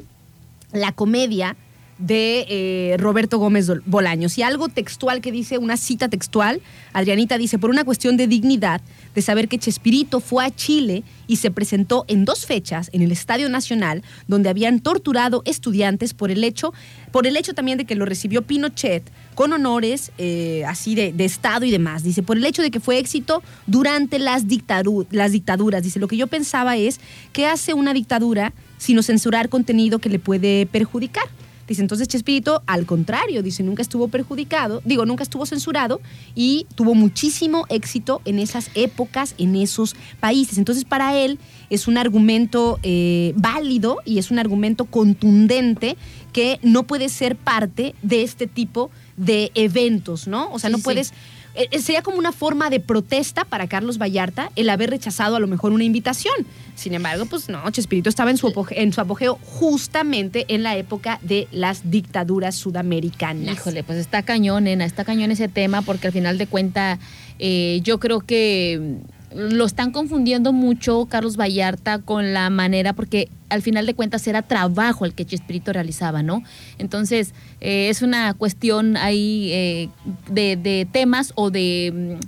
la comedia de eh, Roberto Gómez Bolaños. Y algo textual que dice, una cita textual, Adrianita dice, por una cuestión de dignidad, de saber que Chespirito fue a Chile y se presentó en dos fechas en el Estadio Nacional, donde habían torturado estudiantes por el hecho, por el hecho también de que lo recibió Pinochet con honores eh, así de, de Estado y demás. Dice, por el hecho de que fue éxito durante las, dictaru- las dictaduras. Dice, lo que yo pensaba es, ¿qué hace una dictadura sino censurar contenido que le puede perjudicar? Dice, entonces Chespirito, al contrario, dice, nunca estuvo perjudicado, digo, nunca estuvo censurado y tuvo muchísimo éxito en esas épocas, en esos países. Entonces, para él es un argumento eh, válido y es un argumento contundente que no puede ser parte de este tipo de eventos, ¿no? O sea, Sí, no puedes eh, eh, sería como una forma de protesta para Carlos Vallarta el haber rechazado a lo mejor una invitación. Sin embargo, pues no, Chespirito estaba en su, apoge- en su apogeo justamente en la época de las dictaduras sudamericanas. Híjole, pues está cañón, nena, está cañón ese tema porque al final de cuenta eh, yo creo que lo están confundiendo mucho Carlos Vallarta con la manera, porque al final de cuentas era trabajo el que Chespirito realizaba, ¿no? Entonces eh, es una cuestión ahí eh, de, de temas o de...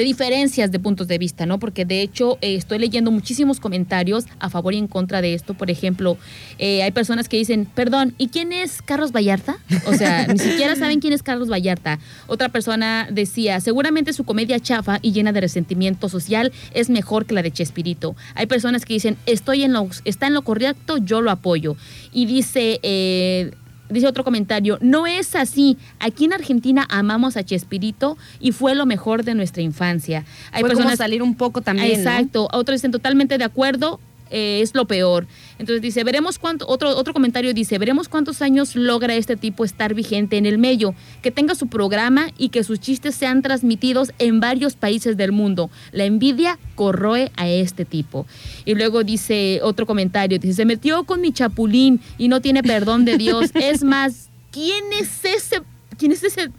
de diferencias de puntos de vista, ¿no? Porque de hecho eh, estoy leyendo muchísimos comentarios a favor y en contra de esto. Por ejemplo, eh, hay personas que dicen, perdón, ¿y quién es Carlos Vallarta? O sea, ni siquiera saben quién es Carlos Vallarta. Otra persona decía, seguramente su comedia chafa y llena de resentimiento social es mejor que la de Chespirito. Hay personas que dicen, estoy en lo, está en lo correcto, yo lo apoyo. Y dice... eh, Dice otro comentario, no es así. Aquí en Argentina amamos a Chespirito y fue lo mejor de nuestra infancia. Hay Fue como personas salir un poco también, ¿no? Exacto. Otros dicen totalmente de acuerdo. Eh, es lo peor. Entonces dice, veremos cuánto, otro, otro comentario dice, veremos cuántos años logra este tipo estar vigente en el medio, que tenga su programa y que sus chistes sean transmitidos en varios países del mundo. La envidia corroe a este tipo. Y luego dice otro comentario, dice, se metió con mi chapulín y no tiene perdón de Dios. Es más, ¿quién es ese? ¿Quién es ese?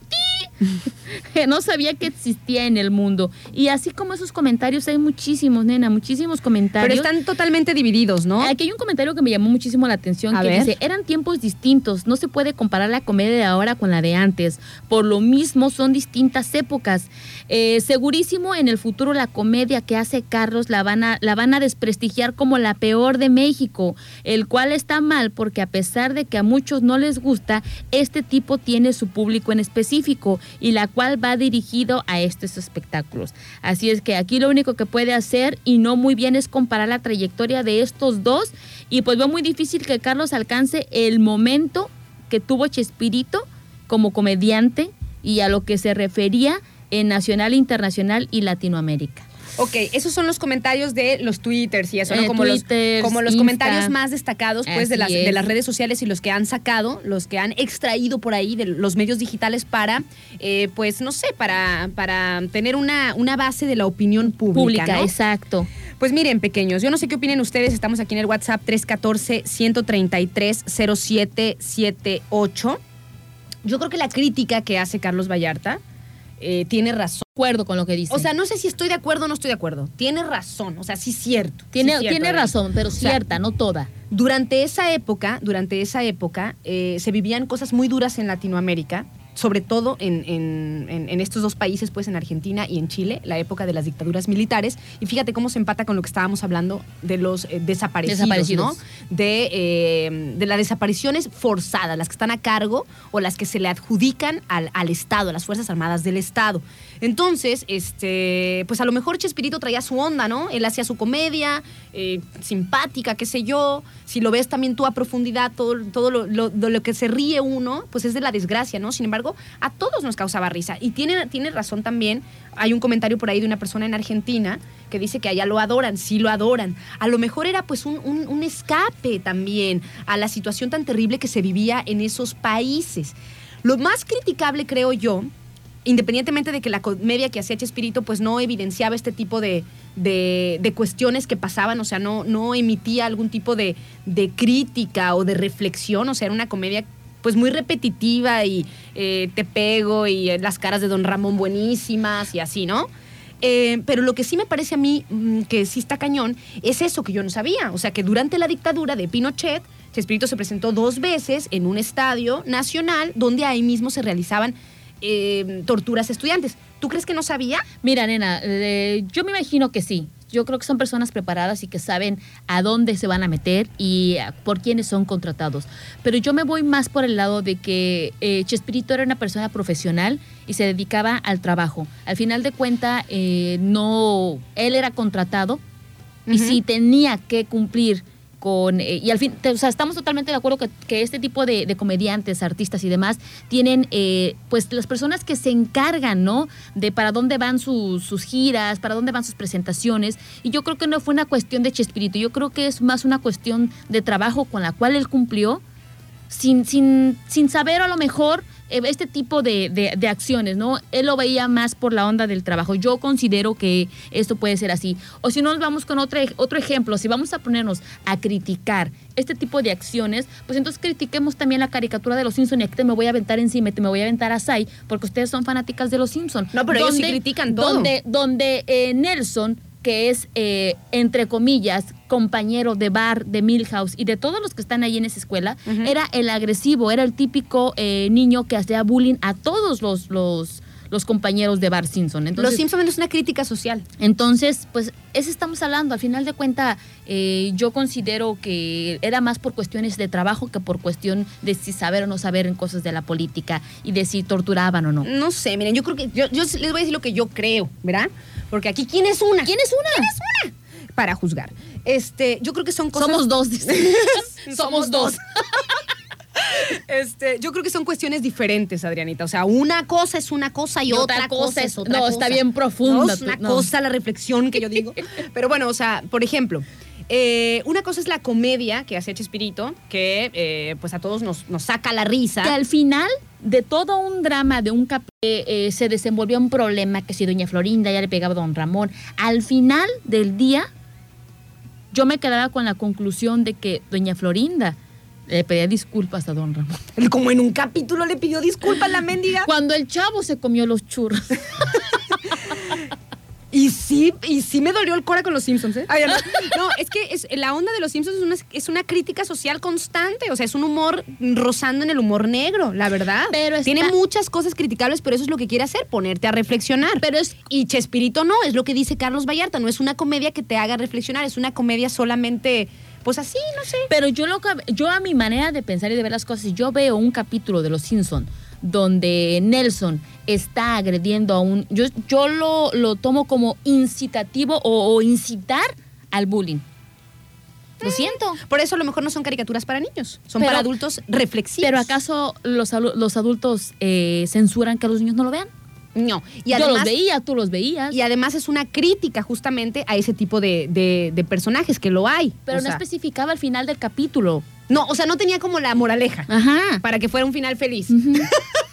Que no sabía que existía en el mundo. Y así como esos comentarios, hay muchísimos, nena, muchísimos Pero comentarios. están totalmente divididos, ¿no? Aquí hay un comentario que me llamó muchísimo la atención A que ver. dice, eran tiempos distintos, no se puede comparar la comedia de ahora con la de antes. Por lo mismo, son distintas épocas. Eh, segurísimo, en el futuro la comedia que hace Carlos la van, a, la van a desprestigiar como la peor de México, el cual está mal porque a pesar de que a muchos no les gusta, este tipo tiene su público en específico y la cual va dirigido a estos espectáculos. Así es que aquí lo único que puede hacer y no muy bien es comparar la trayectoria de estos dos y pues veo muy difícil que Carlos alcance el momento que tuvo Chespirito como comediante y a lo que se refería en nacional, internacional y Latinoamérica. Ok, esos son los comentarios de los twitters y eso, ¿no? Eh, Como los, como los Insta. comentarios más destacados, pues, de las, de las redes sociales y los que han sacado, los que han extraído por ahí de los medios digitales para, eh, pues, no sé, para, para tener una, una base de la opinión pública, Pública, ¿no? exacto. Pues miren, pequeños, yo no sé qué opinen ustedes. Estamos aquí en el WhatsApp 314-133-0778. Yo creo que la crítica que hace Carlos Vallarta eh, tiene razón. Acuerdo con lo que dice. O sea, no sé si estoy de acuerdo o no estoy de acuerdo. Tiene razón, o sea, sí es cierto. tiene, sí cierto, tiene Adriana. razón, pero O sea, cierta, no toda. Durante esa época, durante esa época, eh, se vivían cosas muy duras en Latinoamérica, sobre todo en, en- estos dos países, pues en Argentina y en Chile, la época de las dictaduras militares. Y fíjate cómo se empata con lo que estábamos hablando de los eh, desaparecidos, Desaparecidos. ¿no? De, eh, de las desapariciones forzadas, las que están a cargo o las que se le adjudican al, al Estado, a las Fuerzas Armadas del Estado. Entonces, este, pues a lo mejor Chespirito traía su onda, ¿no? Él hacía su comedia, eh, simpática, qué sé yo. Si lo ves también tú a profundidad, todo, todo lo, lo- de lo que se ríe uno, pues es de la desgracia, ¿no? Sin embargo, a todos nos causaba risa. Y tiene, tiene razón también, hay un comentario por ahí de una persona en Argentina que dice que allá lo adoran, sí lo adoran. A lo mejor era pues un, un- un escape también a la situación tan terrible que se vivía en esos países. Lo más criticable, creo yo, independientemente de que la comedia que hacía Chespirito pues no evidenciaba este tipo de, de- cuestiones que pasaban, o sea, no, no emitía algún tipo de, de crítica o de reflexión, o sea, era una comedia pues muy repetitiva y eh, te pego y eh, las caras de Don Ramón buenísimas y así, ¿no? Eh, pero lo que sí me parece a mí mm, que sí está cañón es eso que yo no sabía. O sea, que durante la dictadura de Pinochet, Chespirito se presentó dos veces en un estadio nacional donde ahí mismo se realizaban eh, torturas a estudiantes. ¿Tú crees que no sabía? Mira, nena, eh, yo me imagino que sí. Yo creo que son personas preparadas y que saben a dónde se van a meter y por quiénes son contratados. Pero yo me voy más por el lado de que eh, Chespirito era una persona profesional y se dedicaba al trabajo. Al final de cuenta, eh, no, él era contratado y si tenía que cumplir con eh, y al fin o sea estamos totalmente de acuerdo que, que este tipo de, de comediantes artistas y demás tienen eh, pues las personas que se encargan no de para dónde van sus, sus giras para dónde van sus presentaciones. Y yo creo que no fue una cuestión de Chespirito. Yo creo que es más una cuestión de trabajo con la cual él cumplió sin, sin, sin saber a lo mejor este tipo de, de- de acciones, ¿no? Él lo veía más por la onda del trabajo. Yo considero que esto puede ser así. O si no, nos vamos con otro, otro ejemplo. Si vamos a ponernos a criticar este tipo de acciones, pues entonces critiquemos también la caricatura de los Simpsons y aquí te me voy a aventar encima, te me voy a aventar a Sai, porque ustedes son fanáticas de los Simpsons. No, pero ellos sí critican todo. Donde, donde eh, Nelson que es, eh, entre comillas, compañero de bar, de Milhouse y de todos los que están ahí en esa escuela, era el agresivo, era el típico eh, niño que hacía bullying a todos los, los, los compañeros de Bar Simpson. Entonces, Los Simpsons es una crítica social. entonces, pues, eso estamos hablando. Al final de cuenta, eh, yo considero que era más por cuestiones de trabajo que por cuestión de si saber o no saber en cosas de la política y de si torturaban o no. No sé, miren, yo creo que. Yo, yo les voy a decir lo que yo creo, ¿verdad? Porque aquí, ¿quién es una? ¿Quién es una? ¿Quién es una? Para juzgar. Este, yo creo que son cosas. Somos dos. Somos dos. Este, yo creo que son cuestiones diferentes, Adrianita. O sea, una cosa es una cosa y, Y otra, otra cosa, cosa es otra no, cosa. está bien profunda No, es una no. cosa la reflexión que yo digo. Pero bueno, o sea, por ejemplo, eh, una cosa es la comedia que hace Chespirito, que eh, pues a todos nos, nos saca la risa. que al final de todo un drama, de un cap eh, eh, se desenvolvió un problema que si doña Florinda ya le pegaba a don Ramón. Al final del día, yo me quedaba con la conclusión de que doña Florinda le pedía disculpas a don Ramón. Como en un capítulo le pidió disculpas la mendiga. Cuando el chavo se comió los churros. Y sí, y sí me dolió el cora con los Simpsons, ¿eh? Ay, no. No, es que es, la onda de los Simpsons es una, es una crítica social constante. O sea, es un humor rozando en el humor negro, la verdad. Pero está- Tiene muchas cosas criticables, pero eso es lo que quiere hacer, ponerte a reflexionar. Pero es- Y Chespirito no, es lo que dice Carlos Vallarta. No es una comedia que te haga reflexionar, es una comedia solamente, pues así, no sé. Pero yo, lo, que- yo a mi manera de pensar y de ver las cosas, si yo veo un capítulo de Los Simpson donde Nelson está agrediendo a un... Yo, yo lo, lo tomo como incitativo o, o incitar al bullying. Lo siento. Por eso a lo mejor no son caricaturas para niños, son Pero- para adultos reflexivos. Pero ¿acaso los, los adultos eh, censuran que los niños no lo vean? No. Y yo los además, veía, tú los veías. y además es una crítica justamente a ese tipo de, de- de personajes que lo hay. pero O no sea, especificaba al final del capítulo. No, o sea, no tenía como la moraleja Ajá. para que fuera un final feliz.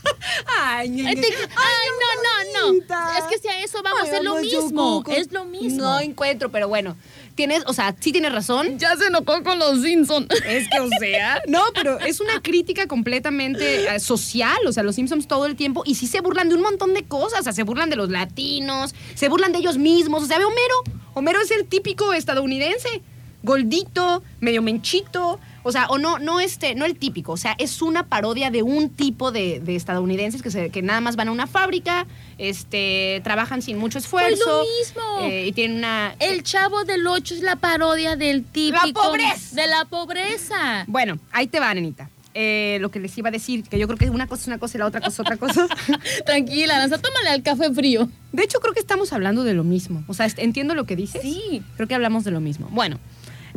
Ay, ñe. te- ay, no, no, no. Es que si a eso vamos, Ay, es lo mismo. Es lo mismo. No encuentro, pero bueno. Tienes, o sea, sí tienes razón. Ya se enojó con los Simpsons. Es que, o sea. No, pero es una crítica completamente eh, social. O sea, los Simpsons todo el tiempo. Y sí se burlan de un montón de cosas. O sea, se burlan de los latinos, se burlan de ellos mismos. O sea, ve Homero. Homero es el típico estadounidense. Goldito, medio menchito. O sea, o no, no este, no el típico. O sea, es una parodia de un tipo de, de estadounidenses que, se- que nada más van a una fábrica, este, trabajan sin mucho esfuerzo. lo mismo. eh, y tienen una. El chavo del 8 es la parodia del típico. La pobreza. De la pobreza. Bueno, ahí te va, nenita. Eh, lo que les iba a decir, que yo creo que una cosa es una cosa y la otra cosa es otra cosa. Tranquila, Aranza, tómale al café frío. De hecho, creo que estamos hablando de lo mismo. O sea, entiendo lo que dices. Sí. Creo que hablamos de lo mismo. Bueno,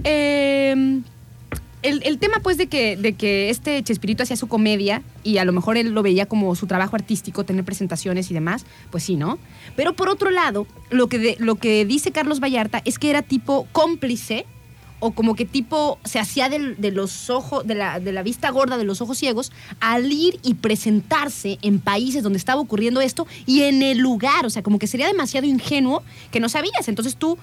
eh, el, el tema pues de que, de que este Chespirito hacía su comedia y a lo mejor él lo veía como su trabajo artístico, tener presentaciones y demás, pues sí, ¿no? Pero por otro lado, lo que, de- lo que dice Carlos Vallarta es que era tipo cómplice o como que tipo se hacía del- de, los ojos, de la, de la vista gorda de los ojos ciegos al ir y presentarse en países donde estaba ocurriendo esto y en el lugar, o sea, como que sería demasiado ingenuo que no sabías. Entonces tú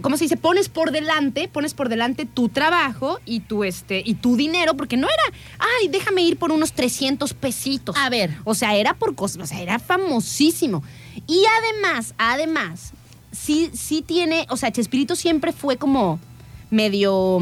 ¿cómo se dice? Pones por delante, pones por delante tu trabajo y tu, este, y tu dinero, porque no era, ay, déjame ir por unos 300 pesitos. A ver. O sea, era por cosas, o sea, era famosísimo. Y además, además, sí, sí tiene, o sea, Chespirito siempre fue como medio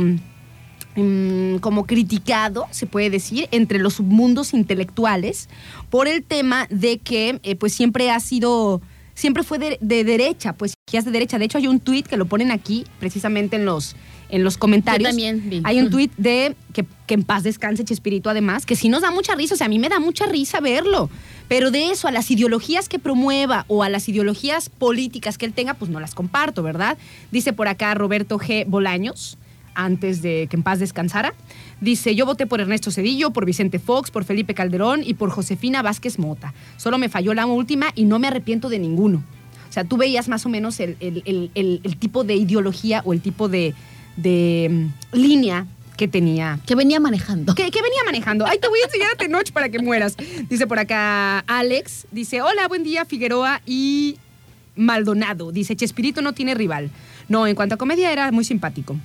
mm, como criticado, se puede decir, entre los submundos intelectuales por el tema de que eh, pues siempre ha sido, siempre fue de, de derecha, pues es de derecha. De hecho hay un tuit que lo ponen aquí precisamente en los, en los comentarios. Yo también vi. Hay un tuit de que, que en paz descanse Chespirito además, que sí nos da mucha risa, o sea, a mí me da mucha risa verlo. Pero de eso, a las ideologías que promueva o a las ideologías políticas que él tenga, pues no las comparto, ¿verdad? Dice por acá Roberto G. Bolaños, antes de que en paz descansara. Dice, yo voté por Ernesto Cedillo, por Vicente Fox, por Felipe Calderón y por Josefina Vázquez Mota. Solo me falló la última y no me arrepiento de ninguno. O sea, tú veías más o menos el, el- el- el- tipo de ideología o el tipo de, de, mm, línea que tenía. Que venía manejando. Que, que venía manejando. Ay, te voy a enseñar a Tenoch para que mueras. Dice por acá Alex. Dice, hola, buen día, Figueroa y Maldonado. Dice, Chespirito no tiene rival. No, en cuanto a comedia era muy simpático.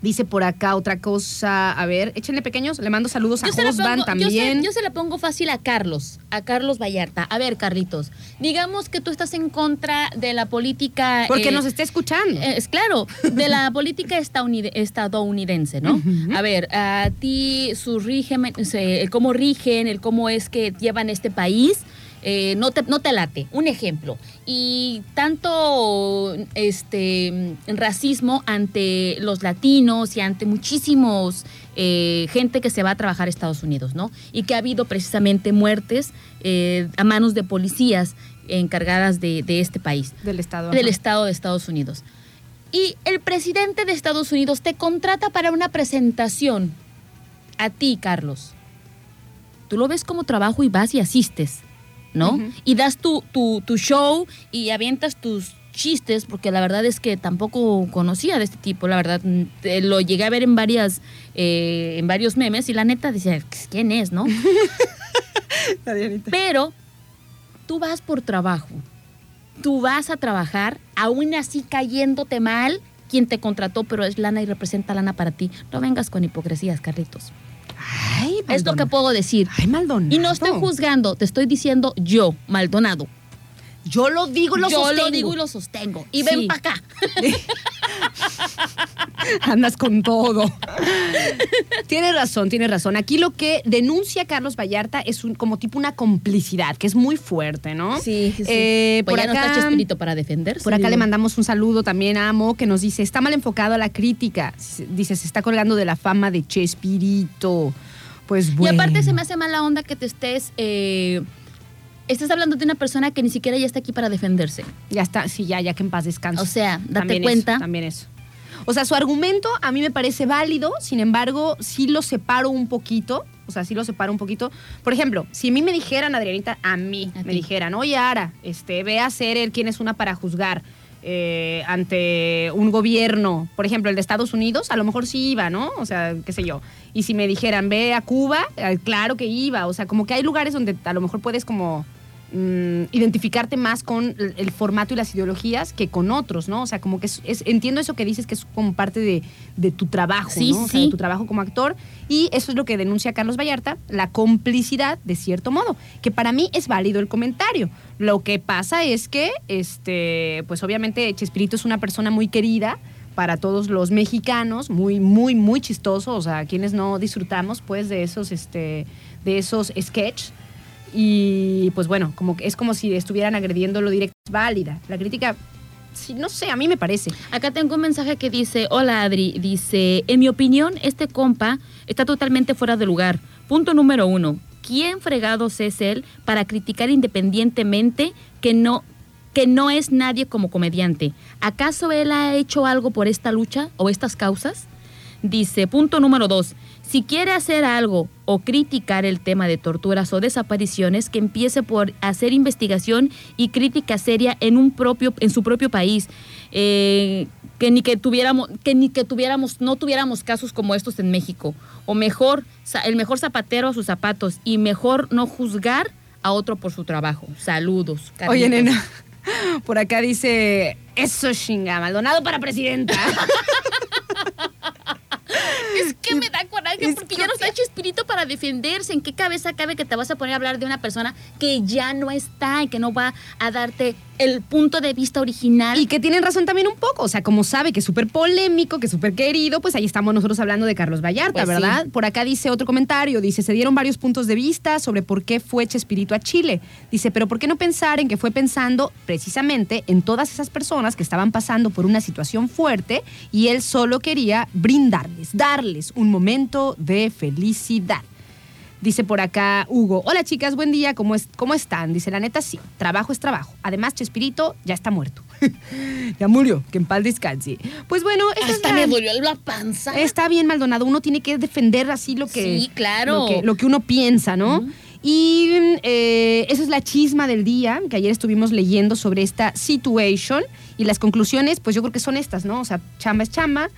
Dice por acá otra cosa. A ver, échenle pequeños. Le mando saludos a Yo Josban pongo, yo, también. se, yo se la pongo fácil a Carlos, a Carlos Vallarta. A ver, Carlitos, digamos que tú estás en contra de la política... Porque eh, nos está escuchando. eh, Es claro, de la política estadounid- estadounidense, ¿no? A ver, a ti su régimen, el cómo rigen, el cómo es que llevan este país, eh, no, te, no te late. Un ejemplo. Y tanto este racismo ante los latinos y ante muchísimos eh, gente que se va a trabajar a Estados Unidos, ¿no? Y que ha habido precisamente muertes eh, a manos de policías encargadas de, de este país del Estado. del. Estado de Estados Unidos. Y el presidente de Estados Unidos te contrata para una presentación. A ti, Carlos. Tú lo ves como trabajo y vas y asistes, ¿no? Y das tu, tu, tu show y avientas tus chistes, porque la verdad es que tampoco conocía de este tipo, la verdad, mm, lo llegué a ver en varias, eh, en varios memes y la neta decía, ¿quién es, no? Pero tú vas por trabajo. Tú vas a trabajar, aún así cayéndote mal, quien te contrató, pero es lana y representa lana para ti. No vengas con hipocresías, Carlitos. Ay, Es lo que puedo decir. Ay, Maldonado. Y no estoy juzgando, te estoy diciendo yo, Maldonado. Yo lo digo y lo yo sostengo. lo digo y lo sostengo. Y Sí. ven para acá. Andas con todo. tienes razón, tienes razón. Aquí lo que denuncia Carlos Vallarta es un, como tipo una complicidad, que es muy fuerte, ¿no? Eh, Pues por ya no está acá, Chespirito para defenderse. por acá digo. le mandamos un saludo también a Amo, que nos dice, está mal enfocado a la crítica. Dice, se está colgando de la fama de Chespirito. Pues Y bueno. aparte se me hace mala onda que te estés... eh, estás hablando de una persona que ni siquiera ya está aquí para defenderse. Ya está, sí, ya, ya que en paz descanse. O sea, date También cuenta. Eso, también eso. O sea, su argumento a mí me parece válido, sin embargo, sí lo separo un poquito. O sea, sí lo separo un poquito. Por ejemplo, si a mí me dijeran, Adrianita, a mí A me ti. dijeran, oye, Ara, este, ve a ser el quien es una para juzgar eh, ante un gobierno, por ejemplo, el de Estados Unidos, a lo mejor sí iba, ¿no? O sea, qué sé yo. Y si me dijeran, ve a Cuba, eh, claro que iba. O sea, como que hay lugares donde a lo mejor puedes como mm, identificarte más con el, formato y las ideologías que con otros, ¿no? O sea, como que es, es- entiendo eso que dices que es como parte de, de tu trabajo, Sí, ¿no? O sea, de tu trabajo como actor. Y eso es lo que denuncia Carlos Vallarta, la complicidad, de cierto modo, que para mí es válido el comentario. Lo que pasa es que, este, pues obviamente Chespirito es una persona muy querida para todos los mexicanos, muy, muy, muy chistoso, o sea, quienes no disfrutamos, pues, de esos, este, de esos sketches. Y pues bueno, como que es como si estuvieran agrediéndolo directo. Es válida. La crítica, sí, no sé, a mí me parece. Acá tengo un mensaje que dice, hola Adri, dice, en mi opinión, este compa está totalmente fuera de lugar. Punto número uno, ¿quién fregados es él para criticar independientemente que no, que no es nadie como comediante? ¿Acaso él ha hecho algo por esta lucha o estas causas? Dice, punto número dos, si quiere hacer algo o criticar el tema de torturas o desapariciones, que empiece por hacer investigación y crítica seria en un propio, en su propio país. Eh, que ni que tuviéramos, que ni que tuviéramos, no tuviéramos casos como estos en México. O mejor, el mejor zapatero a sus zapatos. Y mejor no juzgar a otro por su trabajo. Saludos. Oye, nena, por acá dice, eso chinga, Maldonado para presidenta. Es que me da coraje porque que- ya no está Chespirito para defenderse. ¿En qué cabeza cabe que te vas a poner a hablar de una persona que ya no está y que no va a darte el punto de vista original? Y que tienen razón también un poco. O sea, como sabe que es súper polémico, que es súper querido, pues ahí estamos nosotros hablando de Carlos Vallarta, Pues sí. ¿verdad? Por acá dice otro comentario, dice, se dieron varios puntos de vista sobre por qué fue Chespirito a Chile. Dice, pero ¿por qué no pensar en que fue pensando precisamente en todas esas personas que estaban pasando por una situación fuerte y él solo quería brindarles, darles un momento de felicidad? Dice por acá Hugo, hola chicas, buen día, ¿cómo, es, ¿cómo están? Dice, la neta sí, trabajo es trabajo. Además, Chespirito ya está muerto. ya murió, que en paz descanse. Pues bueno, esa es la- me dolió la panza. Está bien, Maldonado, uno tiene que defender así lo que, Sí, claro. lo que, lo que uno piensa, ¿no? Y eh, esa es la chisma del día, que ayer estuvimos leyendo sobre esta situation. Y las conclusiones, pues yo creo que son estas, ¿no? O sea, chamba es chamba.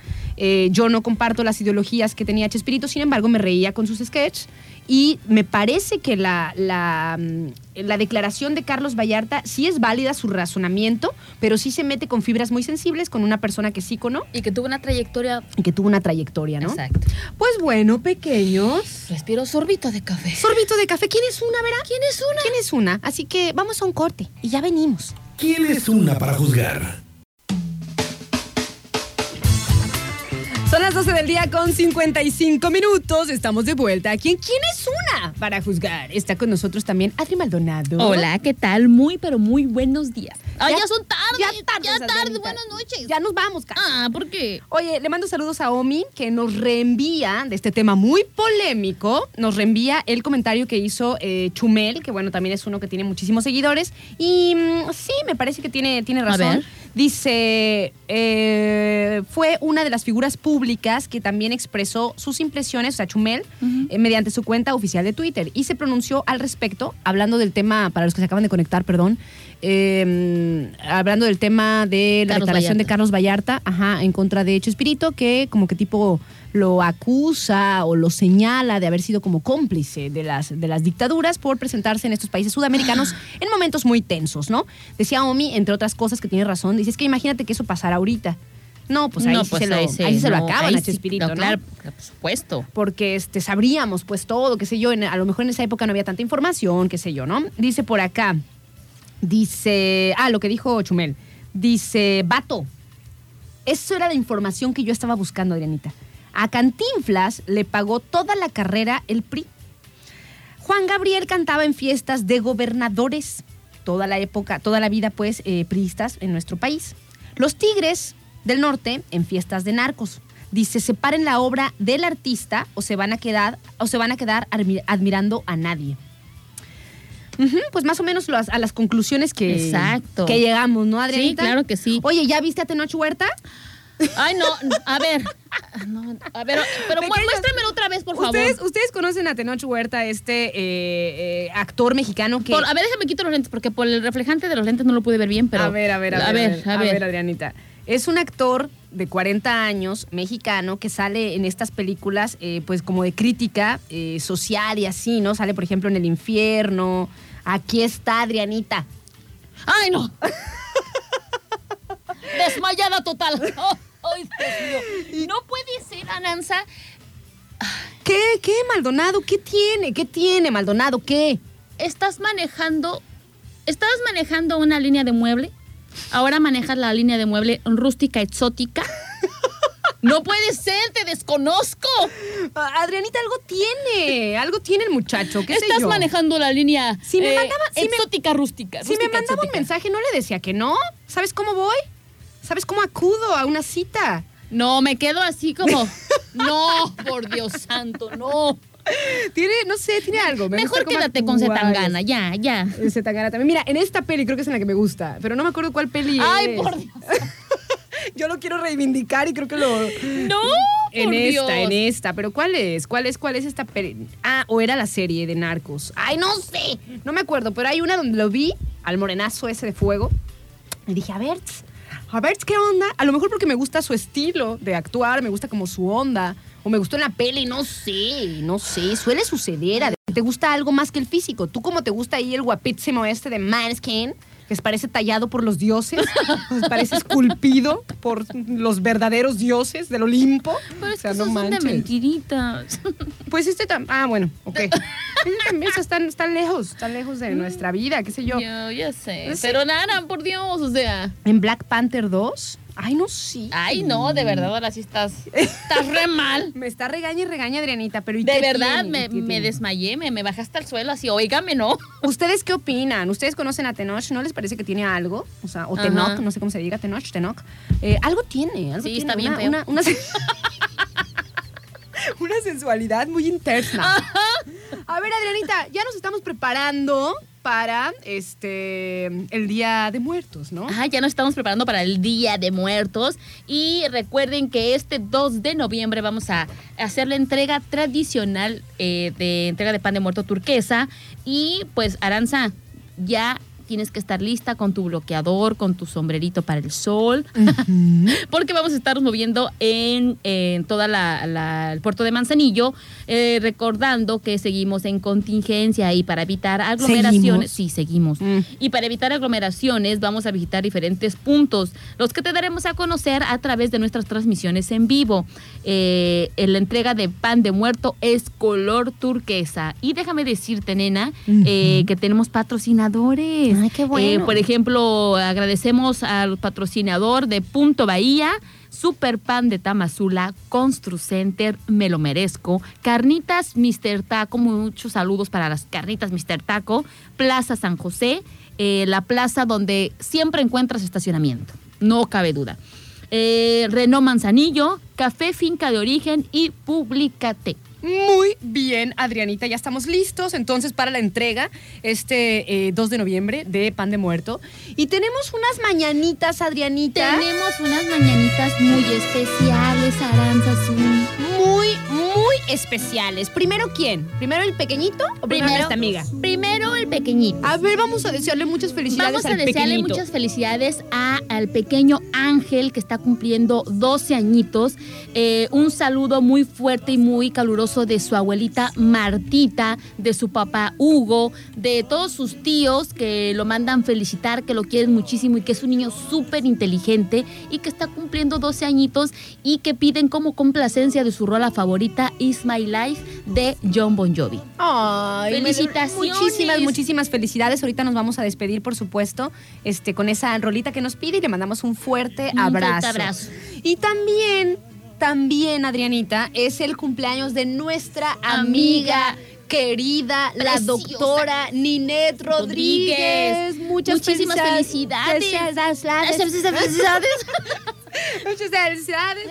Eh, yo no comparto las ideologías que tenía Chespirito, sin embargo, me reía con sus sketches. Y me parece que la, la, mm, la declaración de Carlos Vallarta sí es válida su razonamiento, pero sí se mete con fibras muy sensibles con una persona que es ícono Y que tuvo una trayectoria. y que tuvo una trayectoria, ¿no? Exacto. Pues bueno, pequeños. Respiro sorbito de café. Sorbito de café. ¿Quién es una, Vera? ¿Quién es una? ¿Quién es una? Así que vamos a un corte y ya venimos. ¿Quién es una para juzgar? Son las 12 del día con 55 minutos. Estamos de vuelta aquí en ¿Quién es una? Para juzgar. Está con nosotros también Adri Maldonado. Hola, ¿qué tal? Muy, pero muy buenos días. Ay, Ya- ya, son tarde. ya tarde, Ya tarde. Adrianita. Buenas noches. Ya nos vamos, casi. Ah, ¿por qué? Oye, le mando saludos a Omi, que nos reenvía de este tema muy polémico. Nos reenvía el comentario que hizo eh, Chumel, que bueno, también es uno que tiene muchísimos seguidores. Y mm, sí, me parece que tiene, tiene razón. ver. Dice, eh, fue una de las figuras públicas que también expresó sus impresiones, o sea, Chumel, eh, mediante su cuenta oficial de Twitter. Y se pronunció al respecto, hablando del tema, para los que se acaban de conectar, perdón, eh, hablando del tema de la Carlos declaración de. Carlos Vallarta, ajá, en contra de Chespirito, que como que tipo lo acusa o lo señala de haber sido como cómplice de las, de las dictaduras por presentarse en estos países sudamericanos en momentos muy tensos, ¿no? Decía Omi, entre otras cosas que tiene razón, dice, es que imagínate que eso pasara ahorita. No, pues ahí, No, sí, pues se lo, ahí ahí sí, se lo no, acaban ahí a sí, Chespirito, no, ¿no? Claro, por supuesto. porque este, sabríamos pues todo, qué sé yo, en- a lo mejor en esa época no había tanta información, qué sé yo, ¿no? Dice por acá, dice, ah, lo que dijo Chumel, dice, vato, eso era la información que yo estaba buscando, Adrianita. A Cantinflas le pagó toda la carrera el PRI. Juan Gabriel cantaba en fiestas de gobernadores, toda la época, toda la vida, pues, eh, priistas en nuestro país. Los Tigres del Norte en fiestas de narcos. Dice, separen la obra del artista o se van a quedar, o se van a quedar admi- admirando a nadie. Pues más o menos las- a las conclusiones que, Exacto. que llegamos, ¿no, Adrianita? Sí, claro que sí. Oye, ¿ya viste a Tenoch Huerta? Ay, no, a ver. No, a ver, pero Pequeños, muéstramelo otra vez, por ¿Ustedes, favor. ustedes conocen a Tenoch Huerta, este eh, eh, actor mexicano que... Por- a ver, déjame quito los lentes, porque por el reflejante de los lentes no lo pude ver bien, pero. a ver, a ver, a ver, A ver, a ver. Adrianita. Es un actor de 40 años, mexicano, que sale en estas películas, eh, pues como de crítica social y así, ¿no? Sale, por ejemplo, en El Infierno. Aquí está Adrianita. ¡Ay, no! Desmayada total. Oh, ¡Ay, Dios mío! No puede ser, Ananza. ¿Qué? ¿Qué, Maldonado? ¿Qué tiene? ¿Qué tiene, Maldonado? ¿Qué? Estás manejando. Estabas manejando una línea de mueble. Ahora manejas la línea de mueble rústica exótica. No puede ser, te desconozco. Ah, Adrianita, algo tiene. Algo tiene el muchacho. ¿Qué sé Estás yo? manejando la línea Si me eh, mandaba- si me- exótica rústica. Si me mandaba un mensaje, no le decía que no. ¿Sabes cómo voy? ¿Sabes cómo acudo a una cita? No, me quedo así como. No, por Dios santo, no. Tiene, no sé, tiene algo. me Mejor quédate con. Zetangana, ya, ya. Zetangana también. Mira, en esta peli creo que es en la que me gusta, pero no me acuerdo cuál peli Ay, es. por Dios. Yo lo quiero reivindicar y creo que lo... No, En por esta, Dios. en esta. ¿Pero cuál es? ¿Cuál es? ¿Cuál es esta peli? Ah, o era la serie de Narcos. Ay, no sé. No me acuerdo, pero hay una donde lo vi al morenazo ese de fuego. Y dije, a ver, tss, a ver, ¿qué onda? A lo mejor porque me gusta su estilo de actuar, me gusta como su onda. O me gustó en la peli, no sé, no sé. Suele suceder. ¿Te gusta algo más que el físico? ¿Tú como te gusta ahí el guapísimo este de Manskin? Se parece tallado por los dioses, pues parece esculpido por los verdaderos dioses del Olimpo. Pero es O sea, que no son de mentiritas. Pues este tam- Ah, bueno, ok. Esas están, están lejos, están lejos de nuestra vida, qué sé yo. Yo ya sé. Pero nada, por Dios, o sea. En Black Panther 2, ay, no sé. Ay, no, de verdad, ahora sí estás. Estás re mal. Me está regaña y regaña Adrianita, pero ¿y De qué verdad, tiene? me, ¿Qué me tiene? desmayé, me, me bajé hasta el suelo así, oígame, ¿no? ¿Ustedes qué opinan? ¿Ustedes conocen a Tenoch? ¿No les parece que tiene algo? O sea, o Ajá. Tenoch, no sé cómo se diga, Tenoch, Tenoch. Eh, algo tiene, algo Sí, tiene. está bien una, feo. Una, una sensualidad muy interna. A ver, Adrianita, ya nos estamos preparando para este el Día de Muertos, ¿no? Ajá, ya nos estamos preparando para el Día de Muertos. Y recuerden que este 2 de noviembre vamos a hacer la entrega tradicional eh, de entrega de pan de muerto turquesa. Y pues, Aranza, ya tienes que estar lista con tu bloqueador, con tu sombrerito para el sol, porque vamos a estarnos moviendo en, en toda la, la- el puerto de Manzanillo, eh, recordando que seguimos en contingencia y para evitar aglomeraciones, sí, seguimos. Mm. Y para evitar aglomeraciones vamos a visitar diferentes puntos, los que te daremos a conocer a través de nuestras transmisiones en vivo. Eh, en la entrega de pan de muerto es color turquesa. Y déjame decirte, nena, eh, que tenemos patrocinadores. Ay, qué bueno. Eh, por ejemplo, agradecemos al patrocinador de Punto Bahía. Super Pan de Tamazula, Constru Center, Me lo merezco, Carnitas Mr. Taco, muchos saludos para las Carnitas Mr. Taco, Plaza San José, eh, la plaza donde siempre encuentras estacionamiento, no cabe duda. Eh, Renault Manzanillo, Café Finca de Origen y Publicate. Muy bien, Adrianita, ya estamos listos entonces para la entrega este eh, 2 de noviembre de Pan de Muerto. Y tenemos unas mañanitas, Adrianita. Tenemos unas mañanitas muy especiales, Aranzazú. muy, muy especiales. Primero, ¿quién? ¿Primero el pequeñito o primero, nuestra amiga? Primero el pequeñito. A ver, vamos a desearle muchas felicidades Vamos a al desearle pequeñito. muchas felicidades a, al pequeño Ángel que está cumpliendo 12 añitos. Eh, un saludo muy fuerte y muy caluroso de su abuelita Martita, de su papá Hugo, de todos sus tíos que lo mandan felicitar, que lo quieren muchísimo y que es un niño súper inteligente y que está cumpliendo 12 añitos y que piden como complacencia de su rola favorita Is My Life de John Bon Jovi. Ay, Felicitaciones. Muchísimas, muchísimas felicidades. Ahorita nos vamos a despedir, por supuesto, este, con esa rolita que nos pide y le mandamos un fuerte Un abrazo. fuerte abrazo. Y también, también, Adrianita, es el cumpleaños de nuestra amiga. Amiga. Querida, la Preciosa. doctora Ninette Rodríguez. Muchas Muchísimas felicidades. Felicidades. Muchas felicidades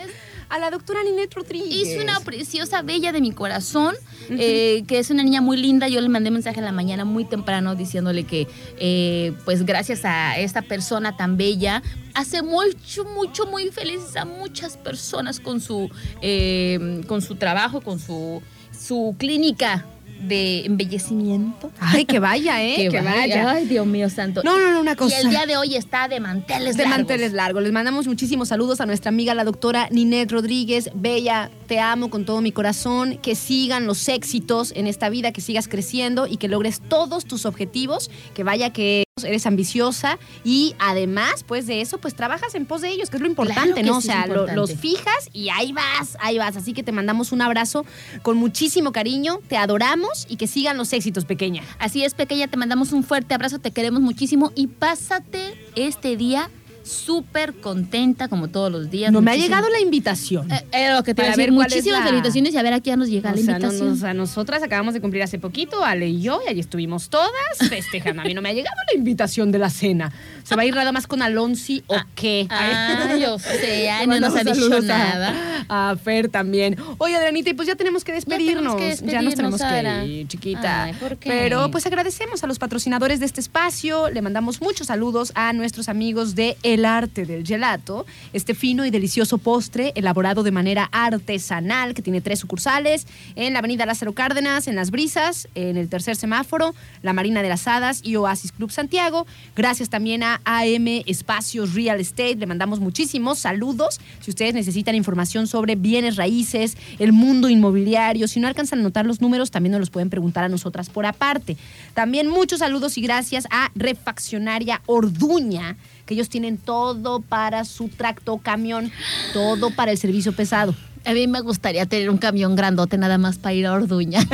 a la doctora Ninette Rodríguez. Es una preciosa bella de mi corazón, eh, que es una niña muy linda. Yo le mandé mensaje en la mañana muy temprano diciéndole que, eh, pues gracias a esta persona tan bella, hace mucho, mucho, muy felices a muchas personas con su, eh, con su trabajo, con su, su clínica de embellecimiento. Ay, que vaya, ¿eh? Que, vaya. Ay, Dios mío santo. No, no, no, una Y cosa. el día de hoy está de manteles de largos. manteles largos. Les mandamos muchísimos saludos a nuestra amiga la doctora Ninette Rodríguez. Bella, te amo con todo mi corazón. Que sigan los éxitos en esta vida, que sigas creciendo y que logres todos tus objetivos. Que vaya que eres ambiciosa y además, pues de eso, pues trabajas en pos de ellos, que es lo importante, ¿no? O sea, lo- los fijas y ahí vas, ahí vas. Así que te mandamos un abrazo con muchísimo cariño. Te adoramos y que sigan los éxitos, pequeña. Así es, pequeña, te mandamos un fuerte abrazo, te queremos muchísimo y pásate este día súper contenta como todos los días. No me ha llegado la invitación. Eh, eh, lo que te Para a decir, ver muchísimas la- felicitaciones y a ver a quién nos llega O la sea, invitación. no, o sea, nosotras acabamos de cumplir hace poquito, Ale y yo, y allí estuvimos todas festejando. A mí no me ha llegado la invitación de la cena. ¿Se va a ir nada más con Alonsi o qué? Ah, yo sé, ay, no nos ha dicho a- nada. A, Fer también. Oye, Adrianita, y pues ya tenemos que despedirnos. tenemos que ya nos tenemos Sara. que ir, chiquita. Ay, ¿por qué? Pero pues agradecemos a los patrocinadores de este espacio. Le mandamos muchos saludos a nuestros amigos de El Arte del Gelato, este fino y delicioso postre elaborado de manera artesanal que tiene tres sucursales en la Avenida Lázaro Cárdenas, en Las Brisas, en el Tercer Semáforo, la Marina de las Hadas y Oasis Club Santiago. Gracias también a AM Espacios Real Estate. Le mandamos muchísimos saludos. Si ustedes necesitan información sobre bienes raíces, el mundo inmobiliario, si no alcanzan a notar los números, también nos los pueden preguntar a nosotras por aparte. También muchos saludos y gracias a Refaccionaria Orduña, que ellos tienen todo para su tracto camión, todo para el servicio pesado. A mí me gustaría tener un camión grandote nada más para ir a Orduña.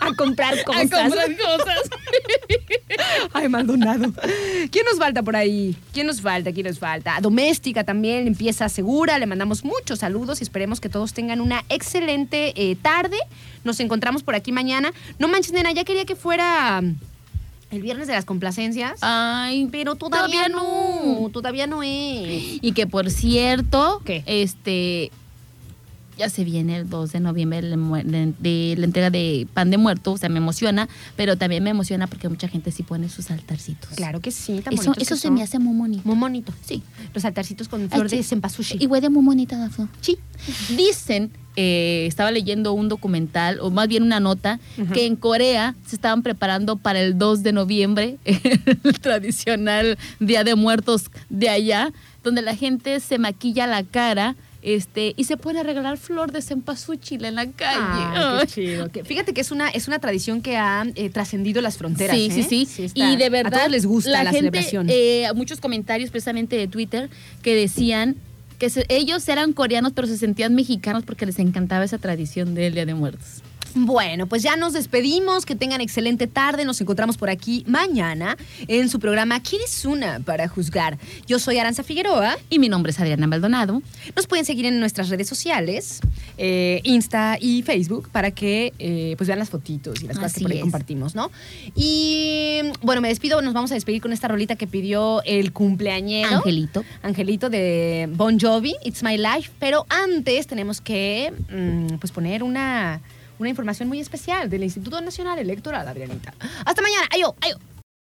A comprar cosas. A comprar cosas. Ay, Maldonado. ¿Quién nos falta por ahí? ¿Quién nos falta? ¿Quién nos falta? Doméstica también, limpieza segura. Le mandamos muchos saludos y esperemos que todos tengan una excelente eh, tarde. Nos encontramos por aquí mañana. No manches, nena, ya quería que fuera el viernes de las complacencias. Ay, pero todavía, todavía no. no. Todavía no es. Y que por cierto, ¿Qué? este ya se viene el 2 de noviembre de, la entrega de pan de muerto, o sea, me emociona, pero también me emociona porque mucha gente sí pone sus altarcitos. Claro que sí, tan Eso, eso se son. me hace muy bonito. muy bonito. Sí. Los altarcitos con flor Ay, de cempasúchil. Y huele muy bonita la flor. Sí. Dicen, eh, estaba leyendo un documental, o más bien una nota, que en Corea se estaban preparando para el 2 de noviembre, el tradicional Día de Muertos de allá, donde la gente se maquilla la cara este, y se pone a regalar flor de cempasúchil en la calle. Qué chido. Fíjate que es una, es una tradición que ha eh, trascendido las fronteras. Sí, ¿eh? sí, sí. está- y de verdad, A todos les gusta la, gente, celebración. eh, muchos comentarios precisamente de Twitter que decían que se- ellos eran coreanos pero se sentían mexicanos porque les encantaba esa tradición del Día de Muertos. Bueno, pues ya nos despedimos. Que tengan excelente tarde. Nos encontramos por aquí mañana en su programa ¿Quién es una para juzgar? Yo soy Aranza Figueroa. Y mi nombre es Adriana Maldonado. Nos pueden seguir en nuestras redes sociales, eh, Insta y Facebook, para que eh, pues vean las fotitos y las cosas que por ahí es. compartimos, ¿no? Y bueno, me despido. Nos vamos a despedir con esta rolita que pidió el cumpleañero. Angelito. Angelito de Bon Jovi, It's My Life. Pero antes tenemos que mm, pues poner una, una información muy especial del Instituto Nacional Electoral, Adrianita. Hasta mañana. Ayo, ayo.